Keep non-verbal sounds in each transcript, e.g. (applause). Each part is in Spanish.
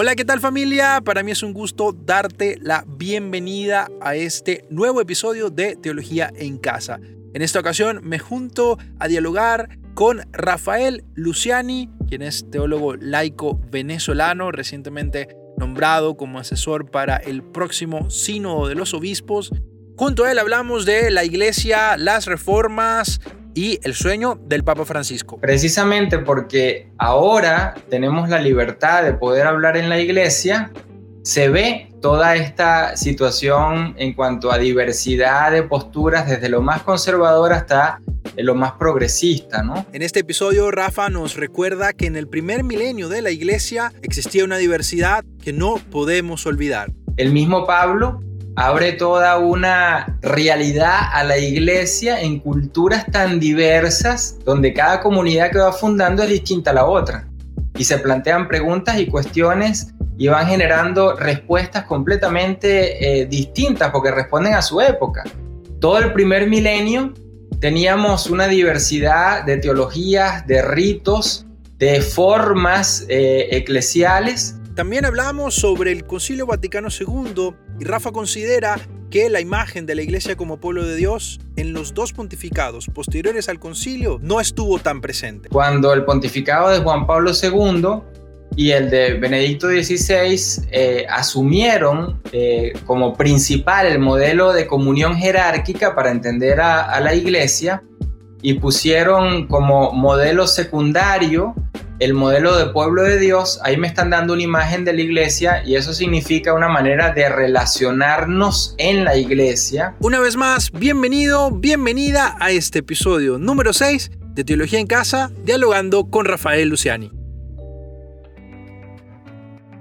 Hola, ¿qué tal familia? Para mí es un gusto darte la bienvenida a este nuevo episodio de Teología en Casa. En esta ocasión me junto a dialogar con Rafael Luciani, quien es teólogo laico venezolano, recientemente nombrado como asesor para el próximo Sínodo de los Obispos. Junto a él hablamos de la iglesia, las reformas, y el sueño del Papa Francisco. Precisamente porque ahora tenemos la libertad de poder hablar en la iglesia, se ve toda esta situación en cuanto a diversidad de posturas, desde lo más conservador hasta lo más progresista, ¿no? En este episodio, Rafa nos recuerda que en el primer milenio de la iglesia existía una diversidad que no podemos olvidar. El mismo Pablo abre toda una realidad a la iglesia en culturas tan diversas, donde cada comunidad que va fundando es distinta a la otra. Y se plantean preguntas y cuestiones y van generando respuestas completamente eh, distintas porque responden a su época. Todo el primer milenio teníamos una diversidad de teologías, de ritos, de formas eh, eclesiales también hablamos sobre el Concilio Vaticano II y Rafa considera que la imagen de la Iglesia como pueblo de Dios en los dos pontificados posteriores al concilio no estuvo tan presente. Cuando el pontificado de Juan Pablo II y el de Benedicto XVI eh, asumieron eh, como principal el modelo de comunión jerárquica para entender a la Iglesia y pusieron como modelo secundario el modelo de pueblo de Dios, ahí me están dando una imagen de la iglesia y eso significa una manera de relacionarnos en la iglesia. Una vez más, bienvenido, bienvenida a este episodio número 6 de Teología en Casa, dialogando con Rafael Luciani.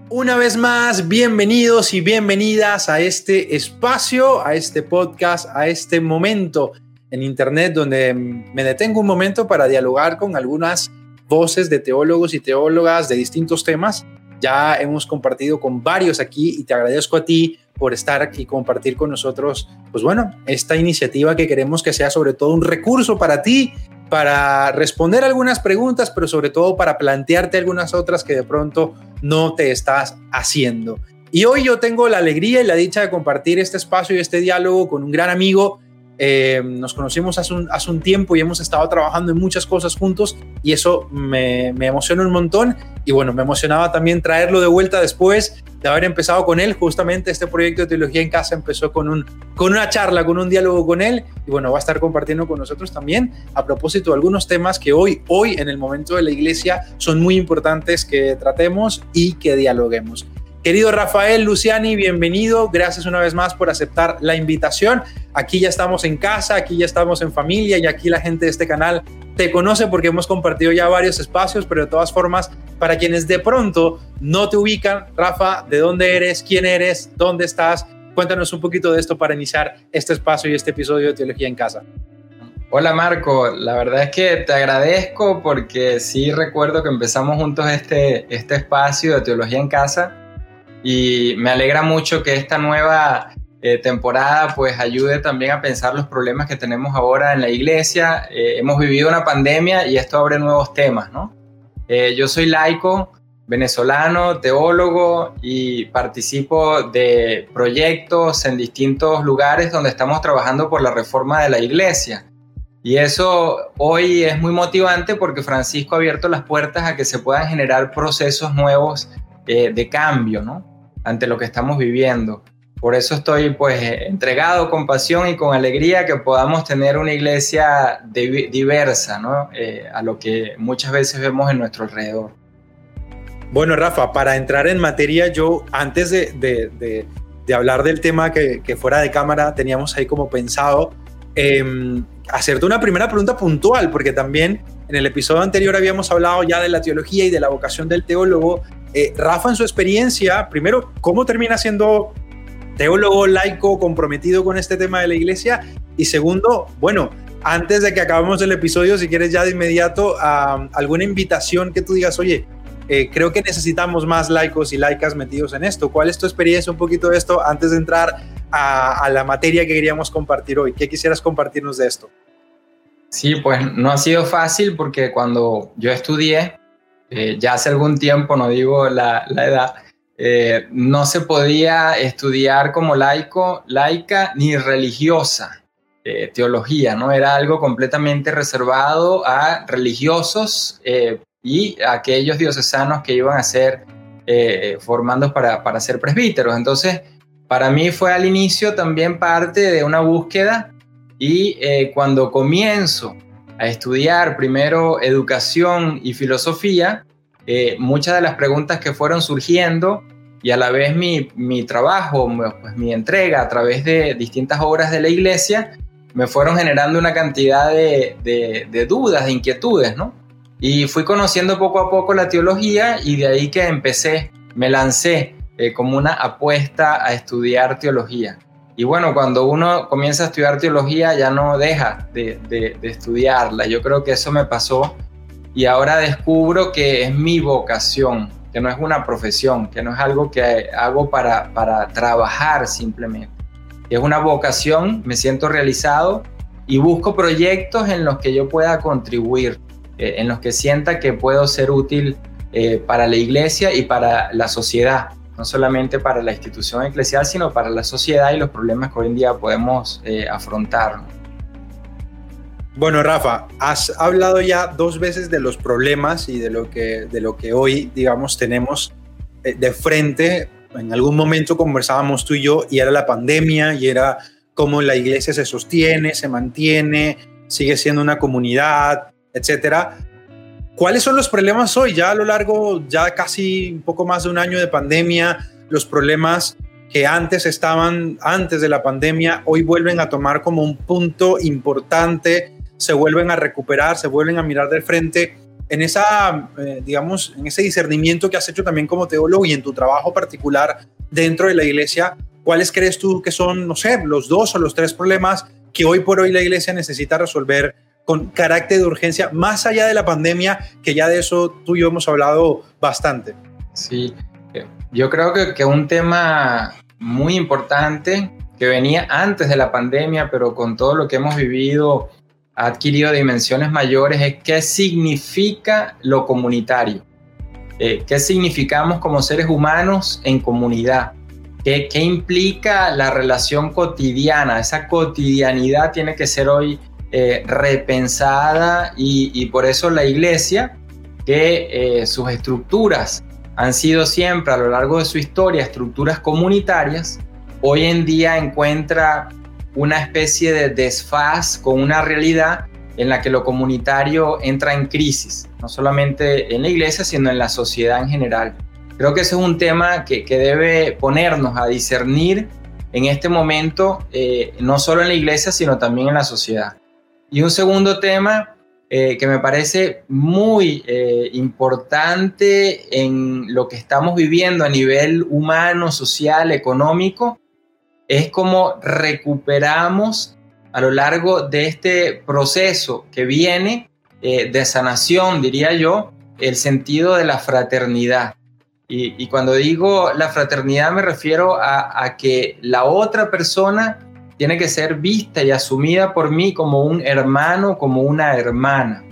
Una vez más, bienvenidos y bienvenidas a este espacio, a este podcast, a este momento en Internet donde me detengo un momento para dialogar con algunas voces de teólogos y teólogas de distintos temas. Ya hemos compartido con varios aquí y te agradezco a ti por estar aquí y compartir con nosotros, pues bueno, esta iniciativa que queremos que sea sobre todo un recurso para ti, para responder algunas preguntas, pero sobre todo para plantearte algunas otras que de pronto no te estás haciendo. Y hoy yo tengo la alegría y la dicha de compartir este espacio y este diálogo con un gran amigo eh, nos conocimos hace un, hace un, tiempo y hemos estado trabajando en muchas cosas juntos y eso me, me emociona un montón. Y bueno, me emocionaba también traerlo de vuelta después de haber empezado con él. Justamente este proyecto de Teología en Casa empezó con, un, con una charla, con un diálogo con él. Y bueno, va a estar compartiendo con nosotros también a propósito de algunos temas que hoy, hoy en el momento de la iglesia son muy importantes que tratemos y que dialoguemos. Querido Rafael Luciani, bienvenido. Gracias una vez más por aceptar la invitación. Aquí ya estamos en casa, aquí ya estamos en familia y aquí la gente de este canal te conoce porque hemos compartido ya varios espacios, pero de todas formas, para quienes de pronto no te ubican, Rafa, ¿de dónde eres? ¿Quién eres? ¿Dónde estás? Cuéntanos un poquito de esto para iniciar este espacio y este episodio de Teología en Casa. Hola Marco, la verdad es que te agradezco porque sí recuerdo que empezamos juntos este, este espacio de Teología en Casa y me alegra mucho que esta nueva eh, temporada pues ayude también a pensar los problemas que tenemos ahora en la iglesia. Eh, hemos vivido una pandemia y esto abre nuevos temas, ¿no? Eh, yo soy laico, venezolano, teólogo y participo de proyectos en distintos lugares donde estamos trabajando por la reforma de la iglesia. Y eso hoy es muy motivante porque Francisco ha abierto las puertas a que se puedan generar procesos nuevos eh, de cambio, ¿no? Ante lo que estamos viviendo. Por eso estoy pues entregado con pasión y con alegría que podamos tener una iglesia diversa, ¿no? Eh, a lo que muchas veces vemos en nuestro alrededor. Bueno, Rafa, para entrar en materia, yo antes de, de, de, hablar del tema que, que, fuera de cámara teníamos ahí como pensado, eh, hacerte una primera pregunta puntual, porque también en el episodio anterior habíamos hablado ya de la teología y de la vocación del teólogo eh, Rafa, en su experiencia, primero, ¿cómo termina siendo teólogo laico comprometido con este tema de la iglesia? Y segundo, bueno, antes de que acabemos el episodio, si quieres ya de inmediato, alguna invitación que tú digas, oye, eh, creo que necesitamos más laicos y laicas metidos en esto. ¿Cuál es tu experiencia un poquito de esto antes de entrar a, la materia que queríamos compartir hoy? ¿Qué quisieras compartirnos de esto? Sí, pues no ha sido fácil porque cuando yo estudié, eh, ya hace algún tiempo, no digo la, edad, eh, no se podía estudiar como laico, laica ni religiosa eh, teología, ¿no? Era algo completamente reservado a religiosos eh, y a aquellos diocesanos que iban a ser formados para, para ser presbíteros. Entonces, para mí fue al inicio también parte de una búsqueda y cuando comienzo a estudiar primero educación y filosofía, eh, muchas de las preguntas que fueron surgiendo y a la vez mi, mi trabajo, pues mi entrega a través de distintas obras de la iglesia, me fueron generando una cantidad de, de, dudas, de inquietudes, ¿no? Y fui conociendo poco a poco la teología y de ahí que empecé, me lancé eh, como una apuesta a estudiar teología. Y bueno, cuando uno comienza a estudiar teología ya no deja de, estudiarla. Yo creo que eso me pasó y ahora descubro que es mi vocación, que no es una profesión, que no es algo que hago para, para trabajar simplemente. Es una vocación, me siento realizado y busco proyectos en los que yo pueda contribuir, eh, en los que sienta que puedo ser útil eh, para la iglesia y para la sociedad, no solamente para la institución eclesial, sino para la sociedad y los problemas que hoy en día podemos eh, afrontar. Bueno, Rafa, has hablado ya dos veces de los problemas y de lo que, de lo que hoy, digamos, tenemos eh, de frente. En algún momento conversábamos tú y yo y era la pandemia y era cómo la iglesia se sostiene, se mantiene, sigue siendo una comunidad, etcétera. ¿Cuáles son los problemas hoy? Ya a lo largo, ya casi un poco más de un año de pandemia, los problemas que antes estaban, antes de la pandemia, hoy vuelven a tomar como un punto importante se vuelven a recuperar, se vuelven a mirar de frente en esa, eh, digamos, en ese discernimiento que has hecho también como teólogo y en tu trabajo particular dentro de la iglesia, ¿cuáles crees tú que son, no sé, los dos o los tres problemas que hoy por hoy la iglesia necesita resolver con carácter de urgencia, más allá de la pandemia, que ya de eso tú y yo hemos hablado bastante? Sí, eh, yo creo que, que un tema muy importante que venía antes de la pandemia, pero con todo lo que hemos vivido ha adquirido dimensiones mayores es qué significa lo comunitario, eh, qué significamos como seres humanos en comunidad, ¿Qué, qué, implica la relación cotidiana, esa cotidianidad tiene que ser hoy eh, repensada y, por eso la iglesia, que eh, sus estructuras han sido siempre a lo largo de su historia estructuras comunitarias, hoy en día encuentra una especie de desfaz con una realidad en la que lo comunitario entra en crisis, no solamente en la iglesia, sino en la sociedad en general. Creo que ese es un tema que, debe ponernos a discernir en este momento, eh, no solo en la iglesia, sino también en la sociedad. Y un segundo tema eh, que me parece muy eh, importante en lo que estamos viviendo a nivel humano, social, económico, es como recuperamos a lo largo de este proceso que viene eh, de sanación, diría yo, el sentido de la fraternidad. Y, cuando digo la fraternidad me refiero a, que la otra persona tiene que ser vista y asumida por mí como un hermano, como una hermana.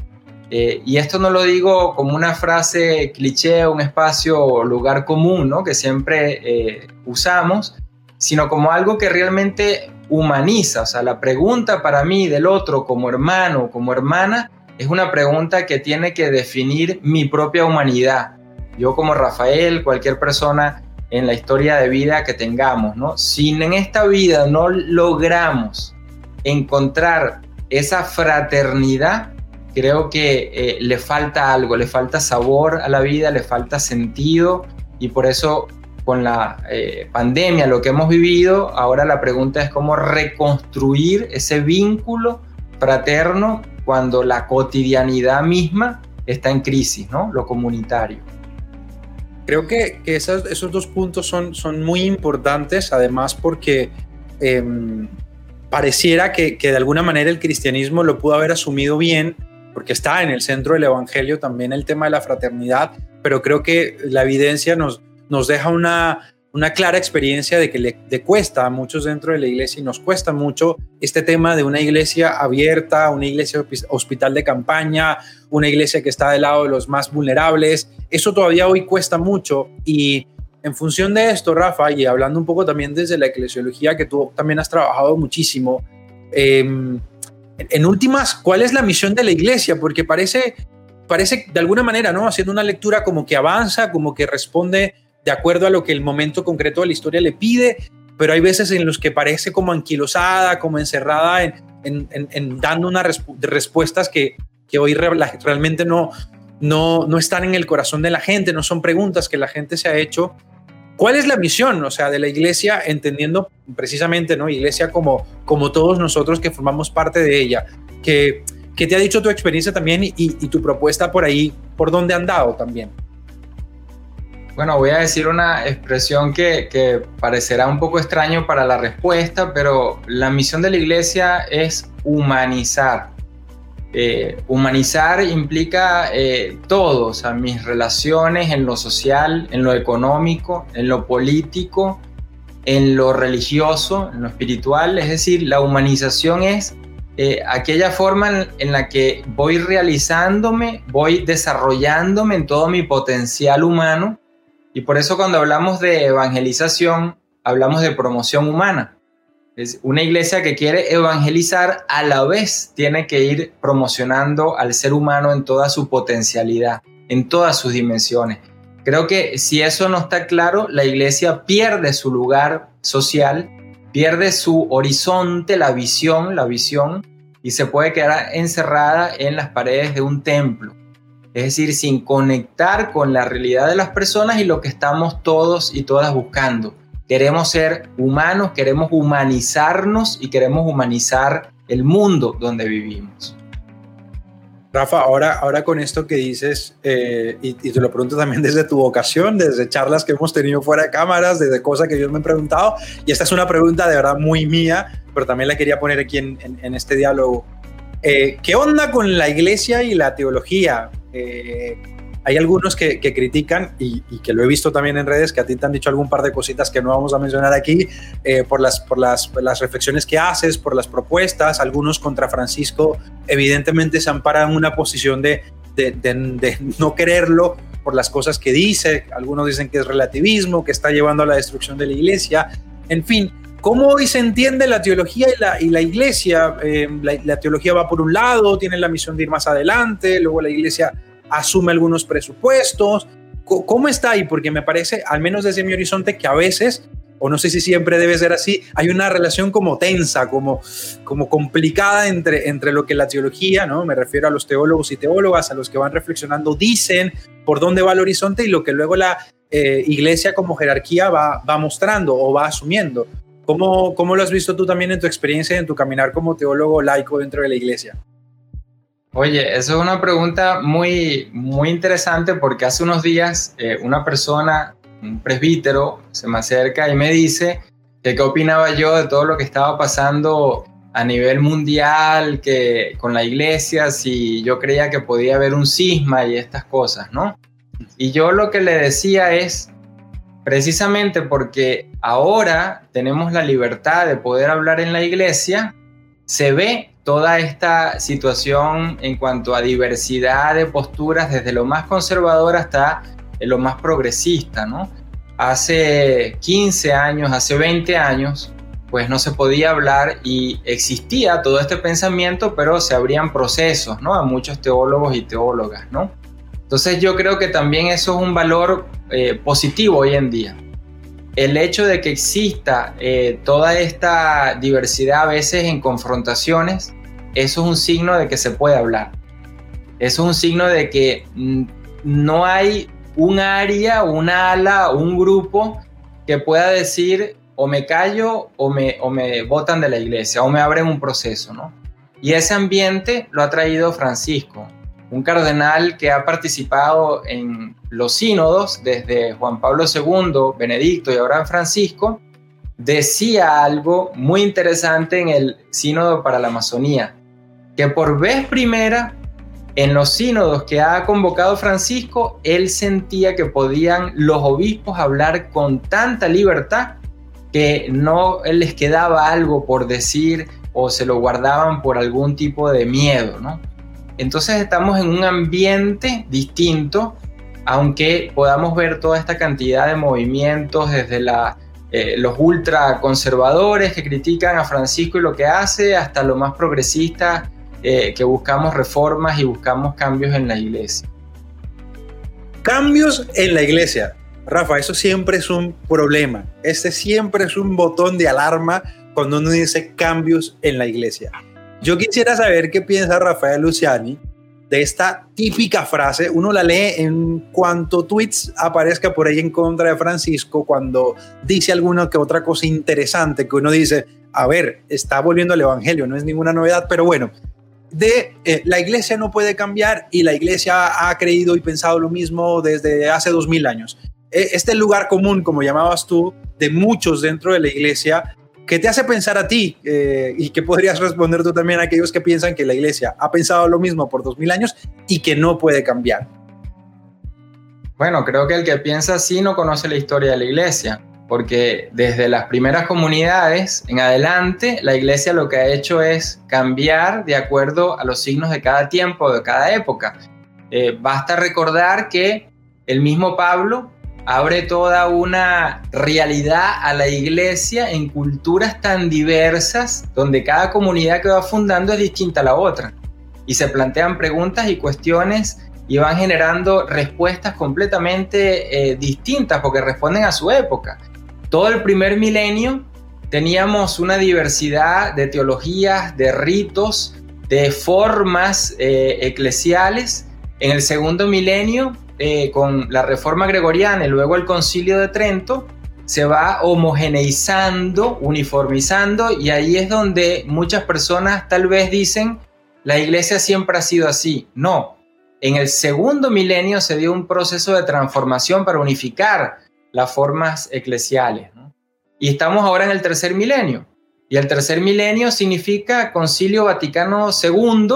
Eh, y esto no lo digo como una frase cliché, un espacio o lugar común, ¿no? Que siempre eh, usamos, sino como algo que realmente humaniza. O sea, la pregunta para mí del otro como hermano, como hermana, es una pregunta que tiene que definir mi propia humanidad. Yo como Rafael, cualquier persona en la historia de vida que tengamos, ¿no? Si en esta vida no logramos encontrar esa fraternidad, creo que eh, le falta algo, le falta sabor a la vida, le falta sentido y por eso con la eh, pandemia, lo que hemos vivido, ahora la pregunta es cómo reconstruir ese vínculo fraterno cuando la cotidianidad misma está en crisis, ¿no? Lo comunitario. Creo que, esos, dos puntos son, muy importantes, además porque em, pareciera que, de alguna manera el cristianismo lo pudo haber asumido bien, porque está en el centro del Evangelio también el tema de la fraternidad, pero creo que la evidencia nos deja una, una clara experiencia de que le, cuesta a muchos dentro de la iglesia y nos cuesta mucho este tema de una iglesia abierta, una iglesia hospital de campaña, una iglesia que está del lado de los más vulnerables. Eso todavía hoy cuesta mucho y en función de esto, Rafa, y hablando un poco también desde la eclesiología, que tú también has trabajado muchísimo, em, en últimas, ¿cuál es la misión de la iglesia? Porque parece, parece de alguna manera, ¿no? Haciendo una lectura como que avanza, como que responde de acuerdo a lo que el momento concreto de la historia le pide, pero hay veces en los que parece como anquilosada, como encerrada en, dando unas respuestas que, que hoy realmente no, no, no están en el corazón de la gente, no son preguntas que la gente se ha hecho. ¿Cuál es la misión, o sea, de la iglesia, entendiendo precisamente, ¿no? Iglesia como, como todos nosotros que formamos parte de ella. Que, que te ha dicho tu experiencia también y, y tu propuesta por ahí, por dónde han dado también. Bueno, voy a decir una expresión que, que, parecerá un poco extraño para la respuesta, pero la misión de la iglesia es humanizar. Eh, humanizar implica eh, todo, o sea, mis relaciones en lo social, en lo económico, en lo político, en lo religioso, en lo espiritual. Es decir, la humanización es eh, aquella forma en, la que voy realizándome, voy desarrollándome en todo mi potencial humano. Y por eso cuando hablamos de evangelización, hablamos de promoción humana. Es una iglesia que quiere evangelizar, a la vez tiene que ir promocionando al ser humano en toda su potencialidad, en todas sus dimensiones. Creo que si eso no está claro, la iglesia pierde su lugar social, pierde su horizonte, la visión, la visión, y se puede quedar encerrada en las paredes de un templo. Es decir, sin conectar con la realidad de las personas y lo que estamos todos y todas buscando Queremos ser humanos, queremos humanizarnos y queremos humanizar el mundo donde vivimos. Rafa, ahora, ahora con esto que dices, eh, y, te lo pregunto también desde tu vocación, desde charlas que hemos tenido fuera de cámaras, desde cosas que yo me he preguntado, y esta es una pregunta de verdad muy mía, pero también la quería poner aquí en, este diálogo. Eh, ¿Qué onda con la iglesia y la teología? Eh, hay algunos que, critican, y, que lo he visto también en redes, que a ti te han dicho algún par de cositas que no vamos a mencionar aquí, eh, por, las, por las, las, reflexiones que haces, por las propuestas, algunos contra Francisco, evidentemente se amparan en una posición de, de, de, no quererlo por las cosas que dice, algunos dicen que es relativismo, que está llevando a la destrucción de la iglesia, en fin, ¿Cómo hoy se entiende la teología y la, y la iglesia? Eh, la, la, teología va por un lado, tiene la misión de ir más adelante, luego la iglesia asume algunos presupuestos. ¿Cómo está ahí? Porque me parece, al menos desde mi horizonte, que a veces, o no sé si siempre debe ser así, hay una relación como tensa, como, como complicada entre, entre lo que la teología, ¿no? Me refiero a los teólogos y teólogas, a los que van reflexionando, dicen por dónde va el horizonte y lo que luego la eh, iglesia como jerarquía va, va mostrando o va asumiendo. ¿Cómo, ¿Cómo lo has visto tú también en tu experiencia en tu caminar como teólogo laico dentro de la iglesia? Oye, eso es una pregunta muy, muy interesante porque hace unos días eh, una persona, un presbítero, se me acerca y me dice que qué opinaba yo de todo lo que estaba pasando a nivel mundial, que con la iglesia, si yo creía que podía haber un cisma y estas cosas, ¿no? Y yo lo que le decía es, precisamente porque ahora tenemos la libertad de poder hablar en la iglesia, se ve toda esta situación en cuanto a diversidad de posturas, desde lo más conservador hasta lo más progresista, ¿no? Hace 15 años, hace 20 años, pues no se podía hablar y existía todo este pensamiento, pero se abrían procesos, ¿no? A muchos teólogos y teólogas, ¿no? Entonces yo creo que también eso es un valor eh, positivo hoy en día el hecho de que exista eh, toda esta diversidad a veces en confrontaciones, eso es un signo de que se puede hablar. Eso es un signo de que mm, no hay un área, un ala, un grupo que pueda decir o me callo o me, o me botan de la iglesia o me abren un proceso, ¿no? Y ese ambiente lo ha traído Francisco un cardenal que ha participado en los sínodos desde Juan Pablo II, Benedicto y ahora Francisco, decía algo muy interesante en el sínodo para la Amazonía, que por vez primera en los sínodos que ha convocado Francisco, él sentía que podían los obispos hablar con tanta libertad que no les quedaba algo por decir o se lo guardaban por algún tipo de miedo, ¿no? Entonces estamos en un ambiente distinto aunque podamos ver toda esta cantidad de movimientos desde la, eh, los ultraconservadores que critican a Francisco y lo que hace, hasta lo más progresista eh, que buscamos reformas y buscamos cambios en la iglesia. Cambios en la iglesia. Rafa, eso siempre es un problema. Este siempre es un botón de alarma cuando uno dice cambios en la iglesia. Yo quisiera saber qué piensa Rafael Luciani de esta típica frase. Uno la lee en cuanto tweets aparezca por ahí en contra de Francisco, cuando dice alguna que otra cosa interesante que uno dice, a ver, está volviendo al Evangelio, no es ninguna novedad, pero bueno, de eh, la iglesia no puede cambiar y la iglesia ha creído y pensado lo mismo desde hace dos mil años. E, este lugar común, como llamabas tú, de muchos dentro de la iglesia, ¿qué te hace pensar a ti? Eh, y qué podrías responder tú también a aquellos que piensan que la iglesia ha pensado lo mismo por dos mil años y que no puede cambiar. Bueno, creo que el que piensa así no conoce la historia de la iglesia, porque desde las primeras comunidades en adelante, la iglesia lo que ha hecho es cambiar de acuerdo a los signos de cada tiempo, de cada época. Eh, basta recordar que el mismo Pablo abre toda una realidad a la iglesia en culturas tan diversas, donde cada comunidad que va fundando es distinta a la otra. Y se plantean preguntas y cuestiones y van generando respuestas completamente eh, distintas porque responden a su época. Todo el primer milenio teníamos una diversidad de teologías, de ritos, de formas eh, eclesiales. En el segundo milenio eh, con la reforma gregoriana y luego el concilio de Trento, se va homogeneizando, uniformizando, y ahí es donde muchas personas tal vez dicen, la iglesia siempre ha sido así. No, en el segundo milenio se dio un proceso de transformación para unificar las formas eclesiales. Y estamos ahora en el tercer milenio. Y el tercer milenio significa Concilio Vaticano II,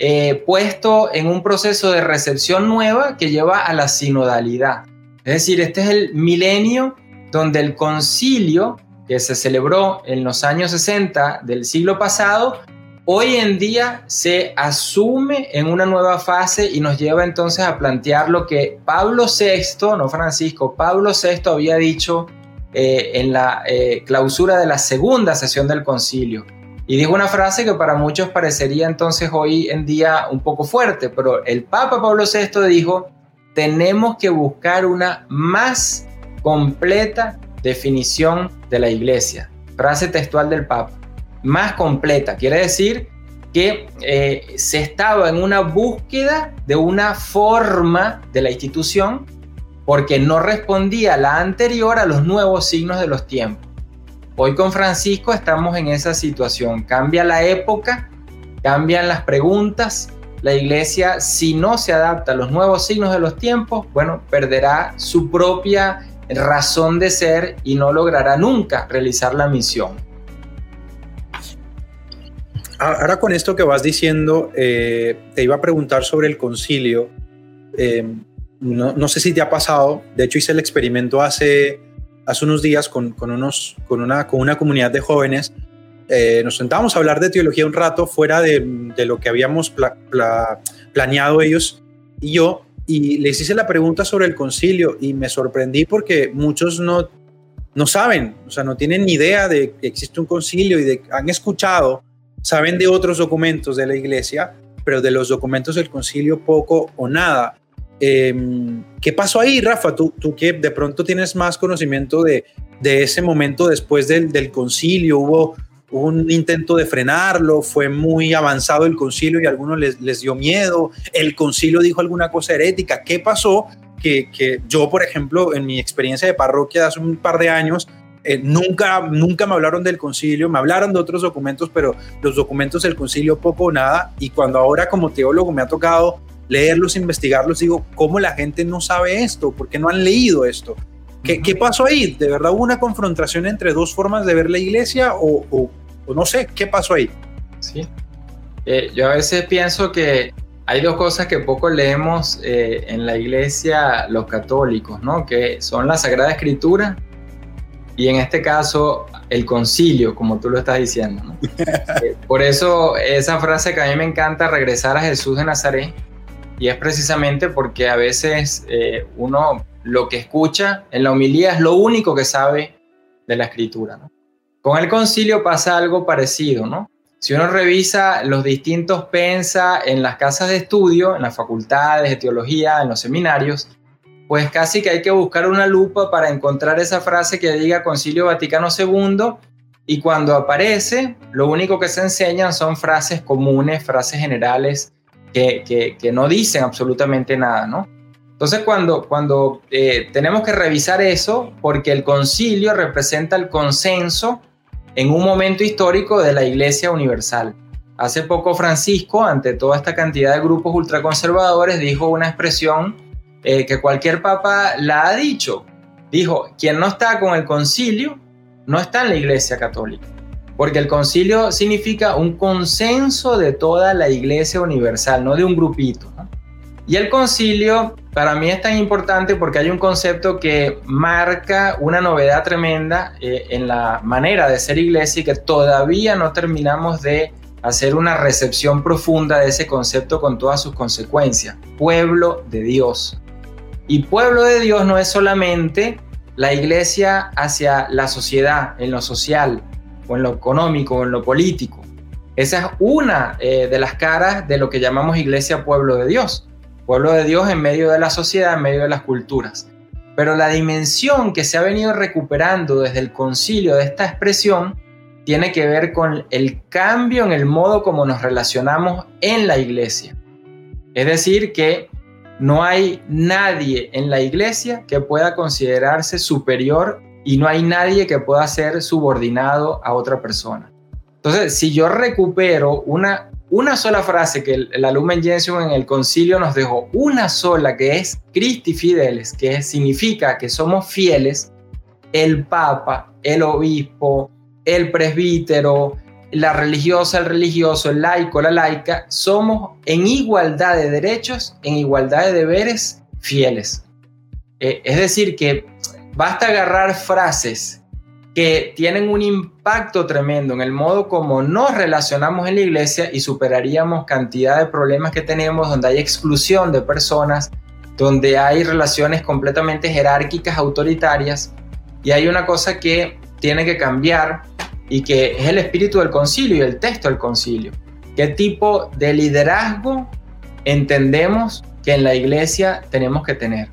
eh, puesto en un proceso de recepción nueva que lleva a la sinodalidad. Es decir, este es el milenio donde el concilio que se celebró en los años 60 del siglo pasado, hoy en día se asume en una nueva fase y nos lleva entonces a plantear lo que Pablo VI, no Francisco, Pablo VI había dicho eh, en la eh, clausura de la segunda sesión del concilio y dijo una frase que para muchos parecería entonces hoy en día un poco fuerte, pero el Papa Pablo VI dijo, tenemos que buscar una más completa definición de la iglesia. Frase textual del Papa. Más completa. Quiere decir que eh, se estaba en una búsqueda de una forma de la institución porque no respondía la anterior a los nuevos signos de los tiempos. Hoy con Francisco estamos en esa situación. Cambia la época, cambian las preguntas. La iglesia, si no se adapta a los nuevos signos de los tiempos, bueno, perderá su propia razón de ser y no logrará nunca realizar la misión. Ahora con esto que vas diciendo, eh, te iba a preguntar sobre el concilio. Eh, no, no, sé si te ha pasado, de hecho hice el experimento hace hace unos días con, con, unos, con, una, con una comunidad de jóvenes. Eh, nos sentamos a hablar de teología un rato fuera de, de lo que habíamos planeado ellos y yo, y les hice la pregunta sobre el concilio y me sorprendí porque muchos no, no saben, o sea, no tienen ni idea de que existe un concilio y de, han escuchado, saben de otros documentos de la iglesia, pero de los documentos del concilio poco o nada. Em, ¿Qué pasó ahí, Rafa? Tú, tú que de pronto tienes más conocimiento de, de ese momento después del, del concilio, hubo un intento de frenarlo, fue muy avanzado el concilio y a algunos les, les dio miedo, el concilio dijo alguna cosa herética, ¿qué pasó? Que, que, yo, por ejemplo, en mi experiencia de parroquia hace un par de años, eh, nunca, nunca me hablaron del concilio, me hablaron de otros documentos, pero los documentos del concilio poco o nada, y cuando ahora como teólogo me ha tocado leerlos, investigarlos, digo, ¿cómo la gente no sabe esto? ¿Por qué no han leído esto? ¿Qué, ¿qué pasó ahí? ¿De verdad hubo una confrontación entre dos formas de ver la iglesia o, o, no sé, qué pasó ahí? Sí, eh, yo a veces pienso que hay dos cosas que poco leemos eh, en la iglesia los católicos, ¿no? Que son la Sagrada Escritura y en este caso el concilio, como tú lo estás diciendo. ¿no? (laughs) Eh, por eso esa frase que a mí me encanta, regresar a Jesús de Nazaret, y es precisamente porque a veces eh, uno lo que escucha en la homilía es lo único que sabe de la escritura. Con el concilio pasa algo parecido, ¿no? Si uno revisa los distintos pensa en las casas de estudio, en las facultades de teología, en los seminarios, pues casi que hay que buscar una lupa para encontrar esa frase que diga Concilio Vaticano II y cuando aparece, lo único que se enseñan son frases comunes, frases generales que, no dicen absolutamente nada, ¿no? Entonces cuando, cuando eh, tenemos que revisar eso, porque el concilio representa el consenso en un momento histórico de la Iglesia Universal. Hace poco Francisco, ante toda esta cantidad de grupos ultraconservadores, dijo una expresión eh, que cualquier papa la ha dicho. Dijo, quien no está con el concilio, no está en la Iglesia Católica. Porque el concilio significa un consenso de toda la Iglesia Universal, no de un grupito. Y el concilio para mí es tan importante porque hay un concepto que marca una novedad tremenda eh, en la manera de ser iglesia y que todavía no terminamos de hacer una recepción profunda de ese concepto con todas sus consecuencias. Pueblo de Dios. Y pueblo de Dios no es solamente la iglesia hacia la sociedad, en lo social, o en lo económico, o en lo político. Esa es una eh, de las caras de lo que llamamos iglesia pueblo de Dios pueblo de Dios en medio de la sociedad, en medio de las culturas. Pero la dimensión que se ha venido recuperando desde el concilio de esta expresión tiene que ver con el cambio en el modo como nos relacionamos en la iglesia. Es decir, que no hay nadie en la iglesia que pueda considerarse superior y no hay nadie que pueda ser subordinado a otra persona. Entonces, si yo recupero una una sola frase que el, el Lumen Gentium en el concilio nos dejó, una sola que es Christi Fideles, que significa que somos fieles, el Papa, el Obispo, el presbítero, la religiosa, el religioso, el laico, la laica, somos en igualdad de derechos, en igualdad de deberes, fieles. Eh, es decir, que basta agarrar frases que tienen un impacto tremendo en el modo como nos relacionamos en la iglesia y superaríamos cantidad de problemas que tenemos donde hay exclusión de personas, donde hay relaciones completamente jerárquicas, autoritarias, y hay una cosa que tiene que cambiar y que es el espíritu del concilio y el texto del concilio. ¿Qué tipo de liderazgo entendemos que en la iglesia tenemos que tener?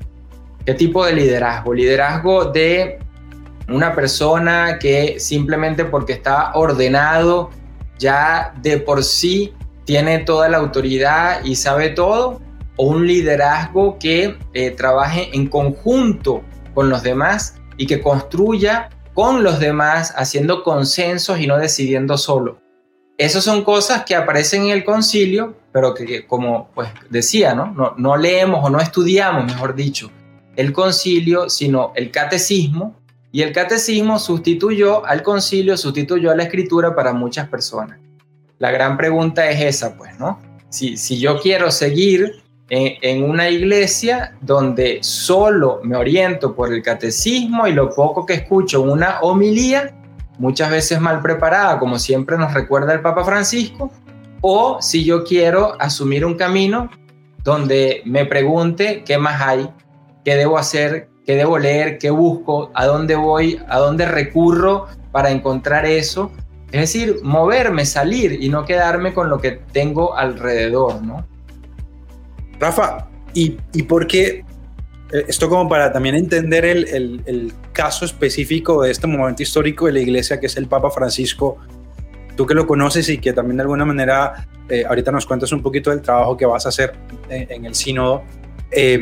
¿Qué tipo de liderazgo? Liderazgo de una persona que simplemente porque está ordenado ya de por sí tiene toda la autoridad y sabe todo, o un liderazgo que eh, trabaje en conjunto con los demás y que construya con los demás haciendo consensos y no decidiendo solo. Esas son cosas que aparecen en el concilio, pero que, como pues decía, ¿no? ¿no? No leemos o no estudiamos, mejor dicho, el concilio, sino el catecismo, y el catecismo sustituyó al concilio, sustituyó a la escritura para muchas personas. La gran pregunta es esa, pues, ¿no? Si, si yo quiero seguir en, una iglesia donde solo me oriento por el catecismo y lo poco que escucho una homilía, muchas veces mal preparada, como siempre nos recuerda el Papa Francisco, o si yo quiero asumir un camino donde me pregunte qué más hay, qué debo hacer, qué debo leer, qué busco, a dónde voy, a dónde recurro para encontrar eso. Es decir, moverme, salir y no quedarme con lo que tengo alrededor, ¿no? Rafa, ¿y, y por qué? Eh, esto como para también entender el, el, caso específico de este momento histórico de la iglesia, que es el Papa Francisco, tú que lo conoces y que también de alguna manera eh, ahorita nos cuentas un poquito del trabajo que vas a hacer en, el sínodo. Eh,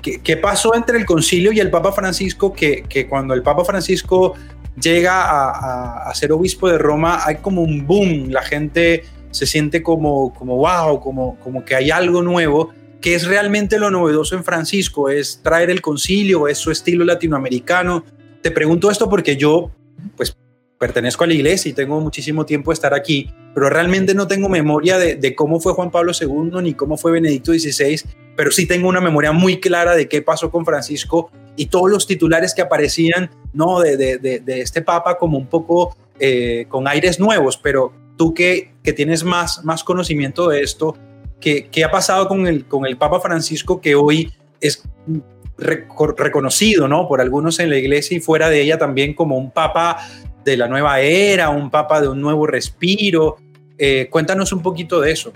¿Qué, pasó entre el concilio y el Papa Francisco? Que, cuando el Papa Francisco llega a, ser obispo de Roma, hay como un boom, la gente se siente como, como wow, como, como que hay algo nuevo, que es realmente lo novedoso en Francisco, es traer el concilio, es su estilo latinoamericano. Te pregunto esto porque yo, pues, pertenezco a la iglesia y tengo muchísimo tiempo de estar aquí, pero realmente no tengo memoria de, cómo fue Juan Pablo II ni cómo fue Benedicto XVI pero sí tengo una memoria muy clara de qué pasó con Francisco y todos los titulares que aparecían, ¿no? De, de, de, este papa como un poco eh, con aires nuevos, pero tú que, que tienes más, más conocimiento de esto, ¿qué, qué ha pasado con el, con el Papa Francisco que hoy es reconocido, ¿no? Por algunos en la iglesia y fuera de ella también como un papa de la nueva era, un papa de un nuevo respiro. Eh, cuéntanos un poquito de eso.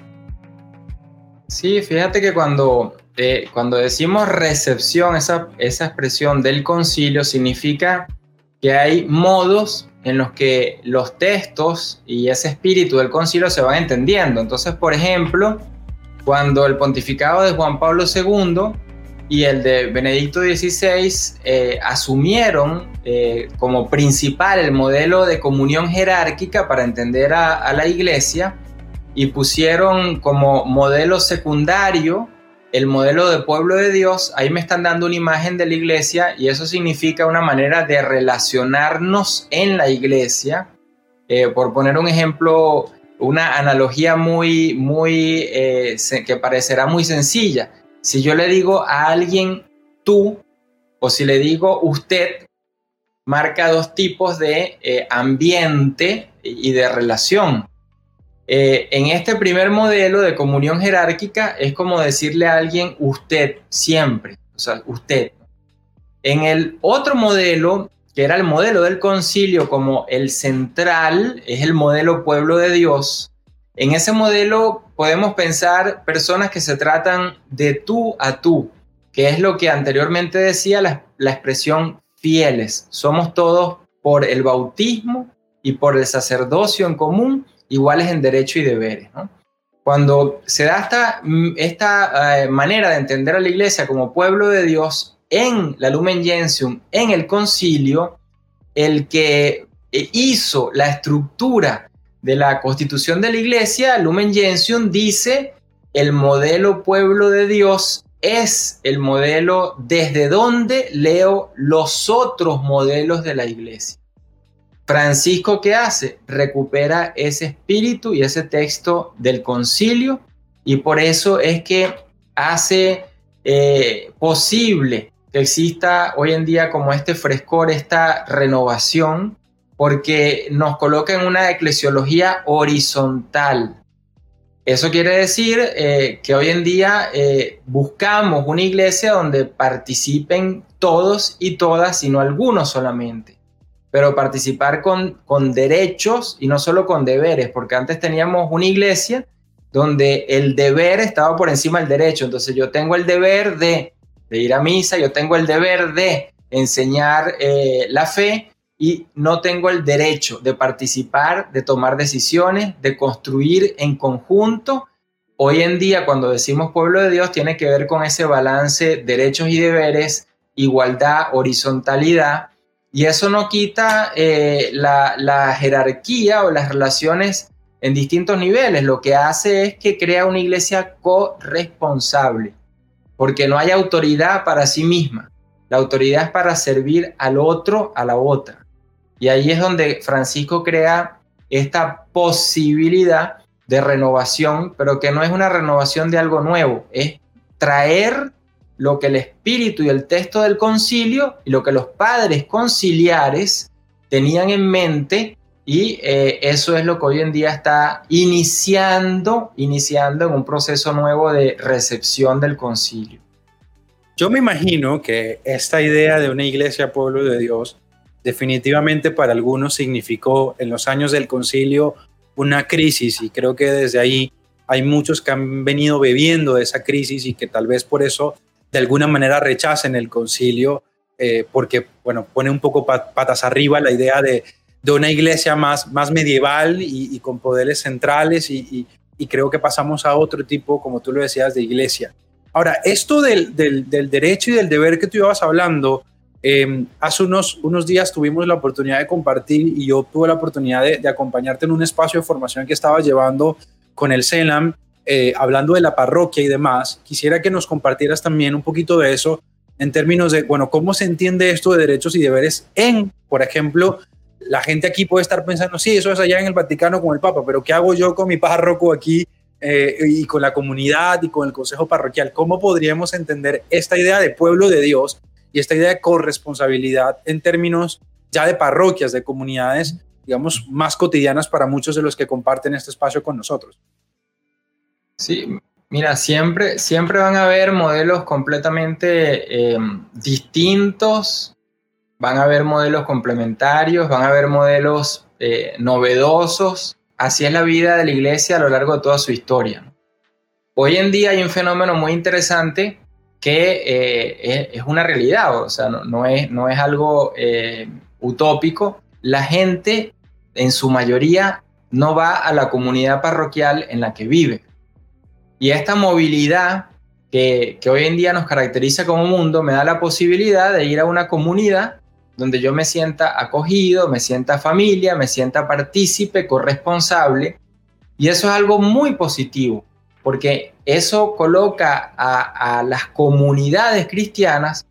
Sí, fíjate que cuando, eh, cuando decimos recepción, esa, esa expresión del concilio significa que hay modos en los que los textos y ese espíritu del concilio se van entendiendo. Entonces, por ejemplo, cuando el pontificado de Juan Pablo II y el de Benedicto XVI eh, asumieron eh, como principal el modelo de comunión jerárquica para entender a, la iglesia y pusieron como modelo secundario el modelo de pueblo de Dios, ahí me están dando una imagen de la iglesia y eso significa una manera de relacionarnos en la iglesia. Eh, por poner un ejemplo, una analogía muy, muy, que parecerá muy sencilla si yo le digo a alguien tú o si le digo usted, marca dos tipos de eh, ambiente y de relación. Eh, en este primer modelo de comunión jerárquica es como decirle a alguien usted siempre, o sea, usted. En el otro modelo, que era el modelo del concilio como el central, es el modelo pueblo de Dios, en ese modelo podemos pensar personas que se tratan de tú a tú, que es lo que anteriormente decía la, expresión fieles. Somos todos por el bautismo y por el sacerdocio en común, iguales en derecho y deberes. Cuando se da esta, esta eh, manera de entender a la iglesia como pueblo de Dios en la Lumen Gentium, en el concilio, el que hizo la estructura de la constitución de la iglesia, Lumen Gentium dice, el modelo pueblo de Dios es el modelo desde donde leo los otros modelos de la iglesia. Francisco, ¿qué hace? Recupera ese espíritu y ese texto del concilio y por eso es que hace eh, posible que exista hoy en día como este frescor, esta renovación porque nos coloca en una eclesiología horizontal. Eso quiere decir eh, que hoy en día eh, buscamos una iglesia donde participen todos y todas, sino algunos solamente. Pero participar con, con derechos y no solo con deberes, porque antes teníamos una iglesia donde el deber estaba por encima del derecho. Entonces yo tengo el deber de, ir a misa, yo tengo el deber de enseñar eh, la fe, y no tengo el derecho de participar, de tomar decisiones, de construir en conjunto. Hoy en día, cuando decimos pueblo de Dios, tiene que ver con ese balance derechos y deberes, igualdad, horizontalidad, y eso no quita eh, la, jerarquía o las relaciones en distintos niveles. Lo que hace es que crea una iglesia corresponsable, porque no hay autoridad para sí misma. La autoridad es para servir al otro, a la otra. Y ahí es donde Francisco crea esta posibilidad de renovación, pero que no es una renovación de algo nuevo, es traer lo que el espíritu y el texto del concilio y lo que los padres conciliares tenían en mente y eh, eso es lo que hoy en día está iniciando, iniciando en un proceso nuevo de recepción del concilio. Yo me imagino que esta idea de una iglesia pueblo de Dios definitivamente para algunos significó en los años del concilio una crisis y creo que desde ahí hay muchos que han venido bebiendo de esa crisis y que tal vez por eso de alguna manera rechacen el concilio eh, porque bueno pone un poco patas arriba la idea de, de una iglesia más, más medieval y, con poderes centrales y, y, creo que pasamos a otro tipo, como tú lo decías, de iglesia. Ahora, esto del, del, del derecho y del deber que tú ibas hablando, Em, hace unos, unos días tuvimos la oportunidad de compartir y yo tuve la oportunidad de, acompañarte en un espacio de formación que estaba llevando con el CELAM, eh, hablando de la parroquia y demás. Quisiera que nos compartieras también un poquito de eso en términos de, bueno, cómo se entiende esto de derechos y deberes en, por ejemplo, la gente aquí puede estar pensando, sí, eso es allá en el Vaticano con el Papa, pero ¿qué hago yo con mi párroco aquí eh, y con la comunidad y con el consejo parroquial? ¿Cómo podríamos entender esta idea de pueblo de Dios y esta idea de corresponsabilidad en términos ya de parroquias, de comunidades, digamos, más cotidianas para muchos de los que comparten este espacio con nosotros. Sí, Mira, siempre, siempre van a haber modelos completamente eh, distintos, van a haber modelos complementarios, van a haber modelos eh, novedosos. Así es la vida de la iglesia a lo largo de toda su historia. Hoy en día hay un fenómeno muy interesante que eh, es, una realidad, o sea, no, es, no es algo utópico. La gente, en su mayoría, no va a la comunidad parroquial en la que vive. Y esta movilidad que, hoy en día nos caracteriza como mundo me da la posibilidad de ir a una comunidad donde yo me sienta acogido, me sienta familia, me sienta partícipe, corresponsable. Y eso es algo muy positivo, porque eso coloca a, las comunidades cristianas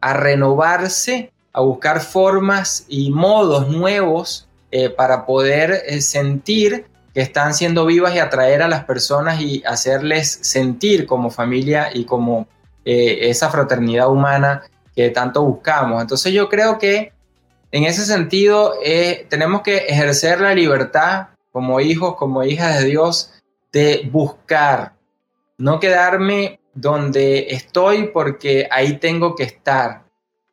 a renovarse, a buscar formas y modos nuevos eh, para poder eh, sentir que están siendo vivas y atraer a las personas y hacerles sentir como familia y como eh, esa fraternidad humana que tanto buscamos. Entonces yo creo que en ese sentido eh, tenemos que ejercer la libertad como hijos, como hijas de Dios, de buscar, no quedarme donde estoy porque ahí tengo que estar.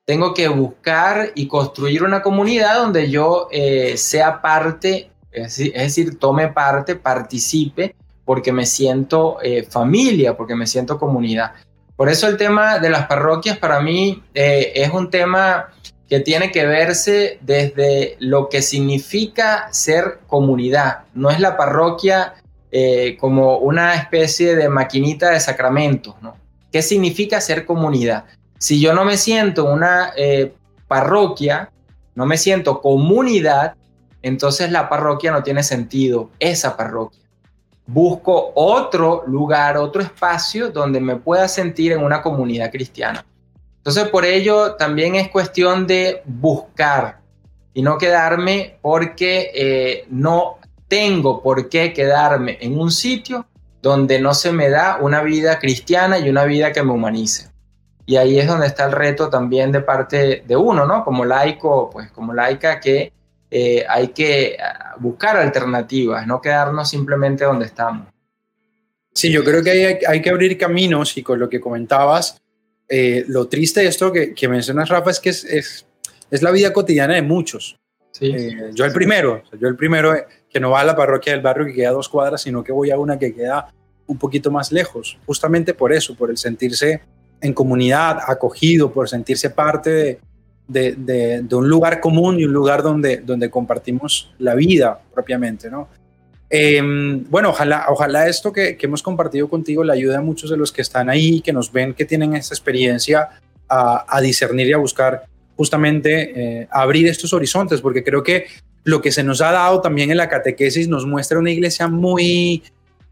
Tengo que buscar y construir una comunidad donde yo eh, sea parte es, decir, tome parte, participe, porque me siento eh, familia, porque me siento comunidad. Por eso el tema de las parroquias para mí eh, es un tema que tiene que verse desde lo que significa ser comunidad. No es la parroquia eh, como una especie de maquinita de sacramentos, ¿no? ¿Qué significa ser comunidad? Si yo no me siento una parroquia, no me siento comunidad, entonces la parroquia no tiene sentido, esa parroquia. Busco otro lugar, otro espacio donde me pueda sentir en una comunidad cristiana. Entonces por ello también es cuestión de buscar y no quedarme porque eh, no tengo por qué quedarme en un sitio donde no se me da una vida cristiana y una vida que me humanice. Y ahí es donde está el reto también de parte de uno, ¿no? Como laico, pues como laica que eh, hay que ah, buscar alternativas, no quedarnos simplemente donde estamos. Sí, yo creo que hay, hay que abrir caminos y con lo que comentabas, eh, lo triste de esto que, que, mencionas, Rafa, es que es, es, es, la vida cotidiana de muchos. Sí. Eh, yo el primero, yo el primero que no va a la parroquia del barrio que queda a dos cuadras, sino que voy a una que queda un poquito más lejos, justamente por eso, por el sentirse en comunidad, acogido, por sentirse parte de, de, un lugar común y un lugar donde, donde compartimos la vida propiamente, ¿no? Em, bueno, ojalá, ojalá esto que, hemos compartido contigo le ayude a muchos de los que están ahí, que nos ven, que tienen esta experiencia, a, discernir y a buscar justamente eh, abrir estos horizontes, porque creo que lo que se nos ha dado también en la catequesis nos muestra una iglesia muy,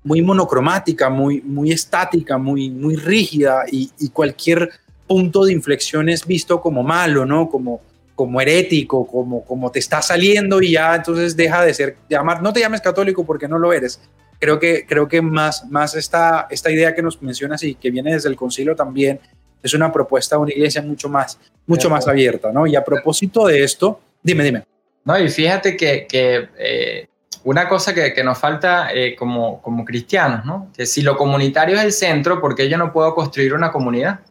muy monocromática, muy, muy estática, muy, muy rígida y cualquier punto de inflexión es visto como malo, ¿no? Como, como herético, como, como te está saliendo y ya entonces deja de ser, llamar, no te llames católico porque no lo eres. Creo que, creo que más, más esta, esta idea que nos mencionas y que viene desde el concilio también es una propuesta de una iglesia mucho más, mucho más abierta, ¿no? Y a propósito de esto, dime, dime. No, y fíjate que, que eh, una cosa que, que nos falta eh, como, como cristianos, ¿no? Que si lo comunitario es el centro, ¿por qué yo no puedo construir una comunidad?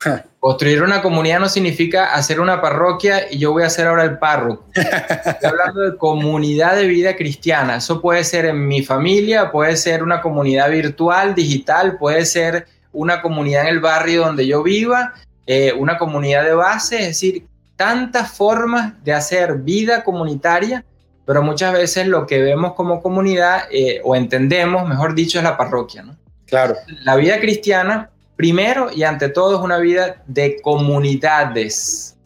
(laughs) Construir una comunidad no significa hacer una parroquia y yo voy a ser ahora el párroco. Estoy (laughs) hablando de comunidad de vida cristiana. Eso puede ser en mi familia, puede ser una comunidad virtual, digital, puede ser una comunidad en el barrio donde yo viva, eh, una comunidad de base, es decir, tantas formas de hacer vida comunitaria, pero muchas veces lo que vemos como comunidad eh, o entendemos, mejor dicho, es la parroquia. ¿no? Claro. La vida cristiana Primero y ante todo es una vida de comunidades.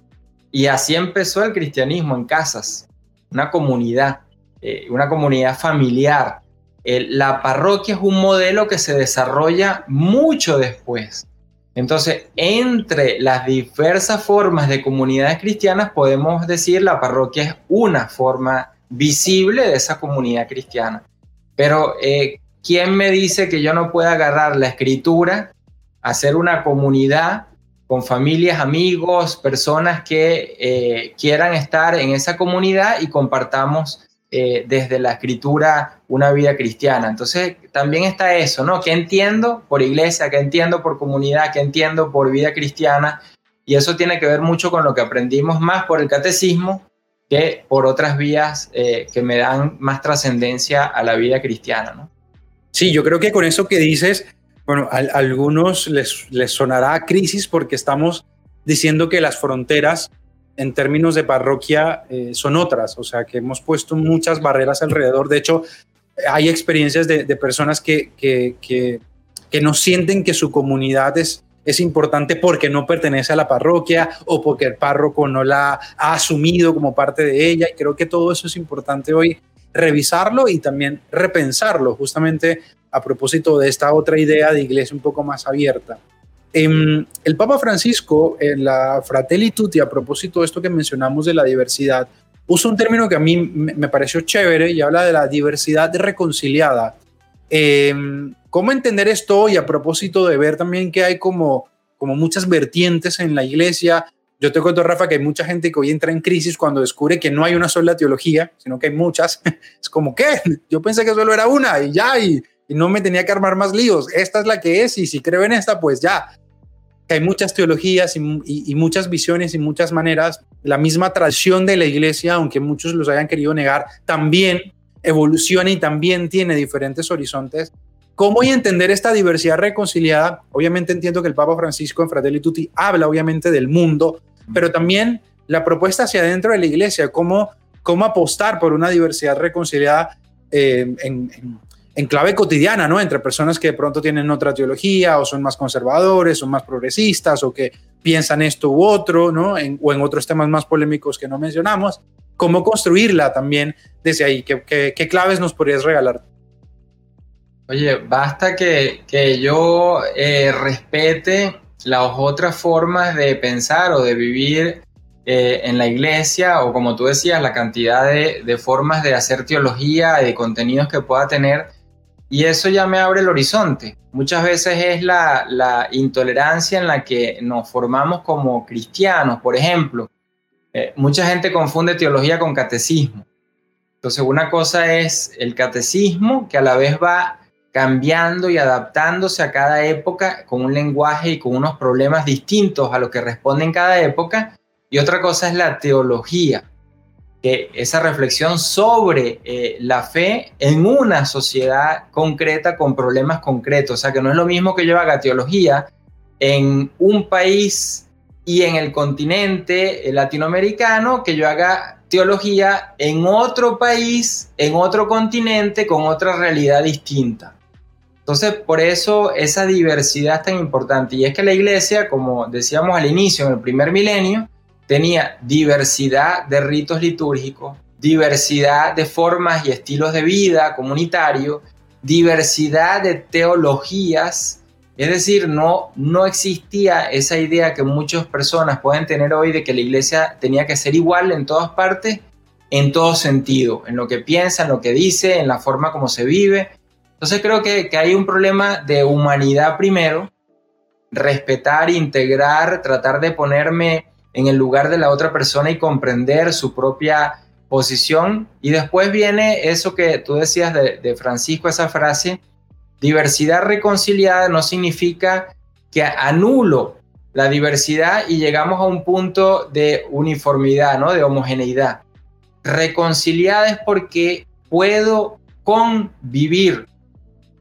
Y así empezó el cristianismo en casas, una comunidad, eh, una comunidad familiar. la parroquia es un modelo que se desarrolla mucho después. Entonces, entre las diversas formas de comunidades cristianas, podemos decir la parroquia es una forma visible de esa comunidad cristiana. Pero, eh, ¿quién me dice que yo no pueda agarrar la escritura hacer una comunidad con familias, amigos, personas que eh, quieran estar en esa comunidad y compartamos eh, desde la escritura una vida cristiana. Entonces también está eso, ¿no? ¿Qué entiendo por iglesia? ¿Qué entiendo por comunidad? ¿Qué entiendo por vida cristiana? Y eso tiene que ver mucho con lo que aprendimos más por el catecismo que por otras vías eh, que me dan más trascendencia a la vida cristiana, ¿no? Sí, yo creo que con eso que dices, bueno, a, algunos les, les sonará crisis porque estamos diciendo que las fronteras en términos de parroquia eh, son otras, o sea, que hemos puesto muchas barreras alrededor. De hecho, hay experiencias de, personas que, que, que, que, no sienten que su comunidad es, es importante porque no pertenece a la parroquia o porque el párroco no la ha asumido como parte de ella. Y creo que todo eso es importante hoy revisarlo y también repensarlo, justamente a propósito de esta otra idea de iglesia un poco más abierta. Em, el Papa Francisco, en la Fratelli Tutti, a propósito de esto que mencionamos de la diversidad, usa un término que a mí me pareció chévere y habla de la diversidad reconciliada. Em, ¿Cómo entender esto hoy a propósito de ver también que hay como, como muchas vertientes en la iglesia? Yo te cuento, Rafa, que hay mucha gente que hoy entra en crisis cuando descubre que no hay una sola teología, sino que hay muchas. (laughs) Es como, ¿qué? Yo pensé que solo era una y ya, y, y no me tenía que armar más líos. Esta es la que es y si creo en esta, pues ya hay muchas teologías y, muchas visiones y muchas maneras. La misma tradición de la iglesia, aunque muchos los hayan querido negar, también evoluciona y también tiene diferentes horizontes. ¿Cómo entender esta diversidad reconciliada? Obviamente entiendo que el Papa Francisco en Fratelli Tutti habla obviamente del mundo, pero también la propuesta hacia adentro de la iglesia, cómo, cómo apostar por una diversidad reconciliada eh, en, en clave cotidiana, ¿no? Entre personas que de pronto tienen otra teología o son más conservadores, son más progresistas o que piensan esto u otro, ¿no? o en otros temas más polémicos que no mencionamos. ¿Cómo construirla también desde ahí? ¿Qué, claves nos podrías regalar? Oye, basta que, que yo eh, respete las otras formas de pensar o de vivir eh, en la iglesia o como tú decías, la cantidad de, de formas de hacer teología de contenidos que pueda tener y eso ya me abre el horizonte. Muchas veces es la, intolerancia en la que nos formamos como cristianos, por ejemplo. Eh, mucha gente confunde teología con catecismo. Entonces, una cosa es el catecismo, que a la vez va cambiando y adaptándose a cada época con un lenguaje y con unos problemas distintos a lo que responde en cada época. Y otra cosa es la teología, que esa reflexión sobre eh, la fe en una sociedad concreta con problemas concretos. O sea, que no es lo mismo que yo haga teología en un país y en el continente eh, latinoamericano que yo haga teología en otro país, en otro continente, con otra realidad distinta. Entonces, por eso esa diversidad es tan importante. Y es que la iglesia, como decíamos al inicio, en el primer milenio, tenía diversidad de ritos litúrgicos, diversidad de formas y estilos de vida comunitario, diversidad de teologías, es decir, no, no existía esa idea que muchas personas pueden tener hoy de que la iglesia tenía que ser igual en todas partes, en todo sentido, en lo que piensa, en lo que dice, en la forma como se vive. Entonces creo que, que hay un problema de humanidad primero, respetar, integrar, tratar de ponerme en el lugar de la otra persona y comprender su propia posición. Y después viene eso que tú decías de, Francisco, esa frase, diversidad reconciliada no significa que anulo la diversidad y llegamos a un punto de uniformidad, ¿no? de homogeneidad. Reconciliada es porque puedo convivir,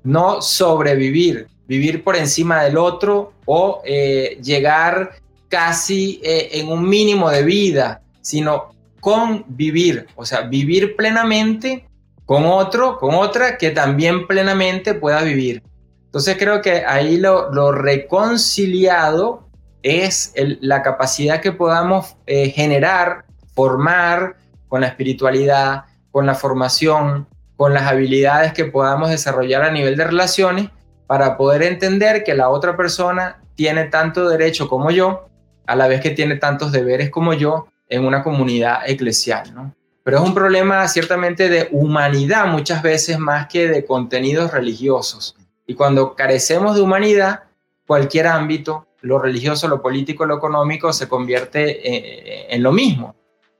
no sobrevivir, vivir por encima del otro o eh, llegar casi eh, en un mínimo de vida, sino convivir, o sea, vivir plenamente con otro, con otra que también plenamente pueda vivir. Entonces creo que ahí lo, reconciliado es la capacidad que podamos eh, generar, formar con la espiritualidad, con la formación, con las habilidades que podamos desarrollar a nivel de relaciones para poder entender que la otra persona tiene tanto derecho como yo a la vez que tiene tantos deberes como yo en una comunidad eclesial, ¿no? Pero es un problema ciertamente de humanidad muchas veces más que de contenidos religiosos. Y cuando carecemos de humanidad, cualquier ámbito, lo religioso, lo político, lo económico, se convierte eh, en, lo mismo.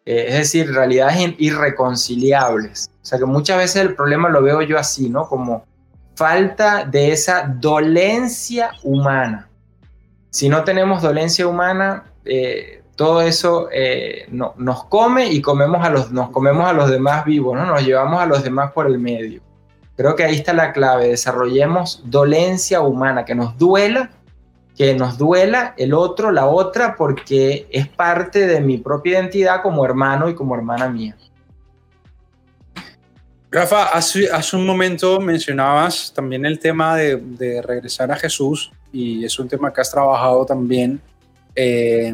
eh, es decir, realidades irreconciliables. O sea que muchas veces el problema lo veo yo así, ¿no? Como falta de esa dolencia humana. Si no tenemos dolencia humana, eh, todo eso eh, no, nos come y comemos a los, nos comemos a los demás vivos, ¿no? Nos llevamos a los demás por el medio. Creo que ahí está la clave, desarrollemos dolencia humana, que nos duela, que nos duela el otro, la otra, porque es parte de mi propia identidad como hermano y como hermana mía. Rafa, hace, un momento mencionabas también el tema de, regresar a Jesús y es un tema que has trabajado también eh,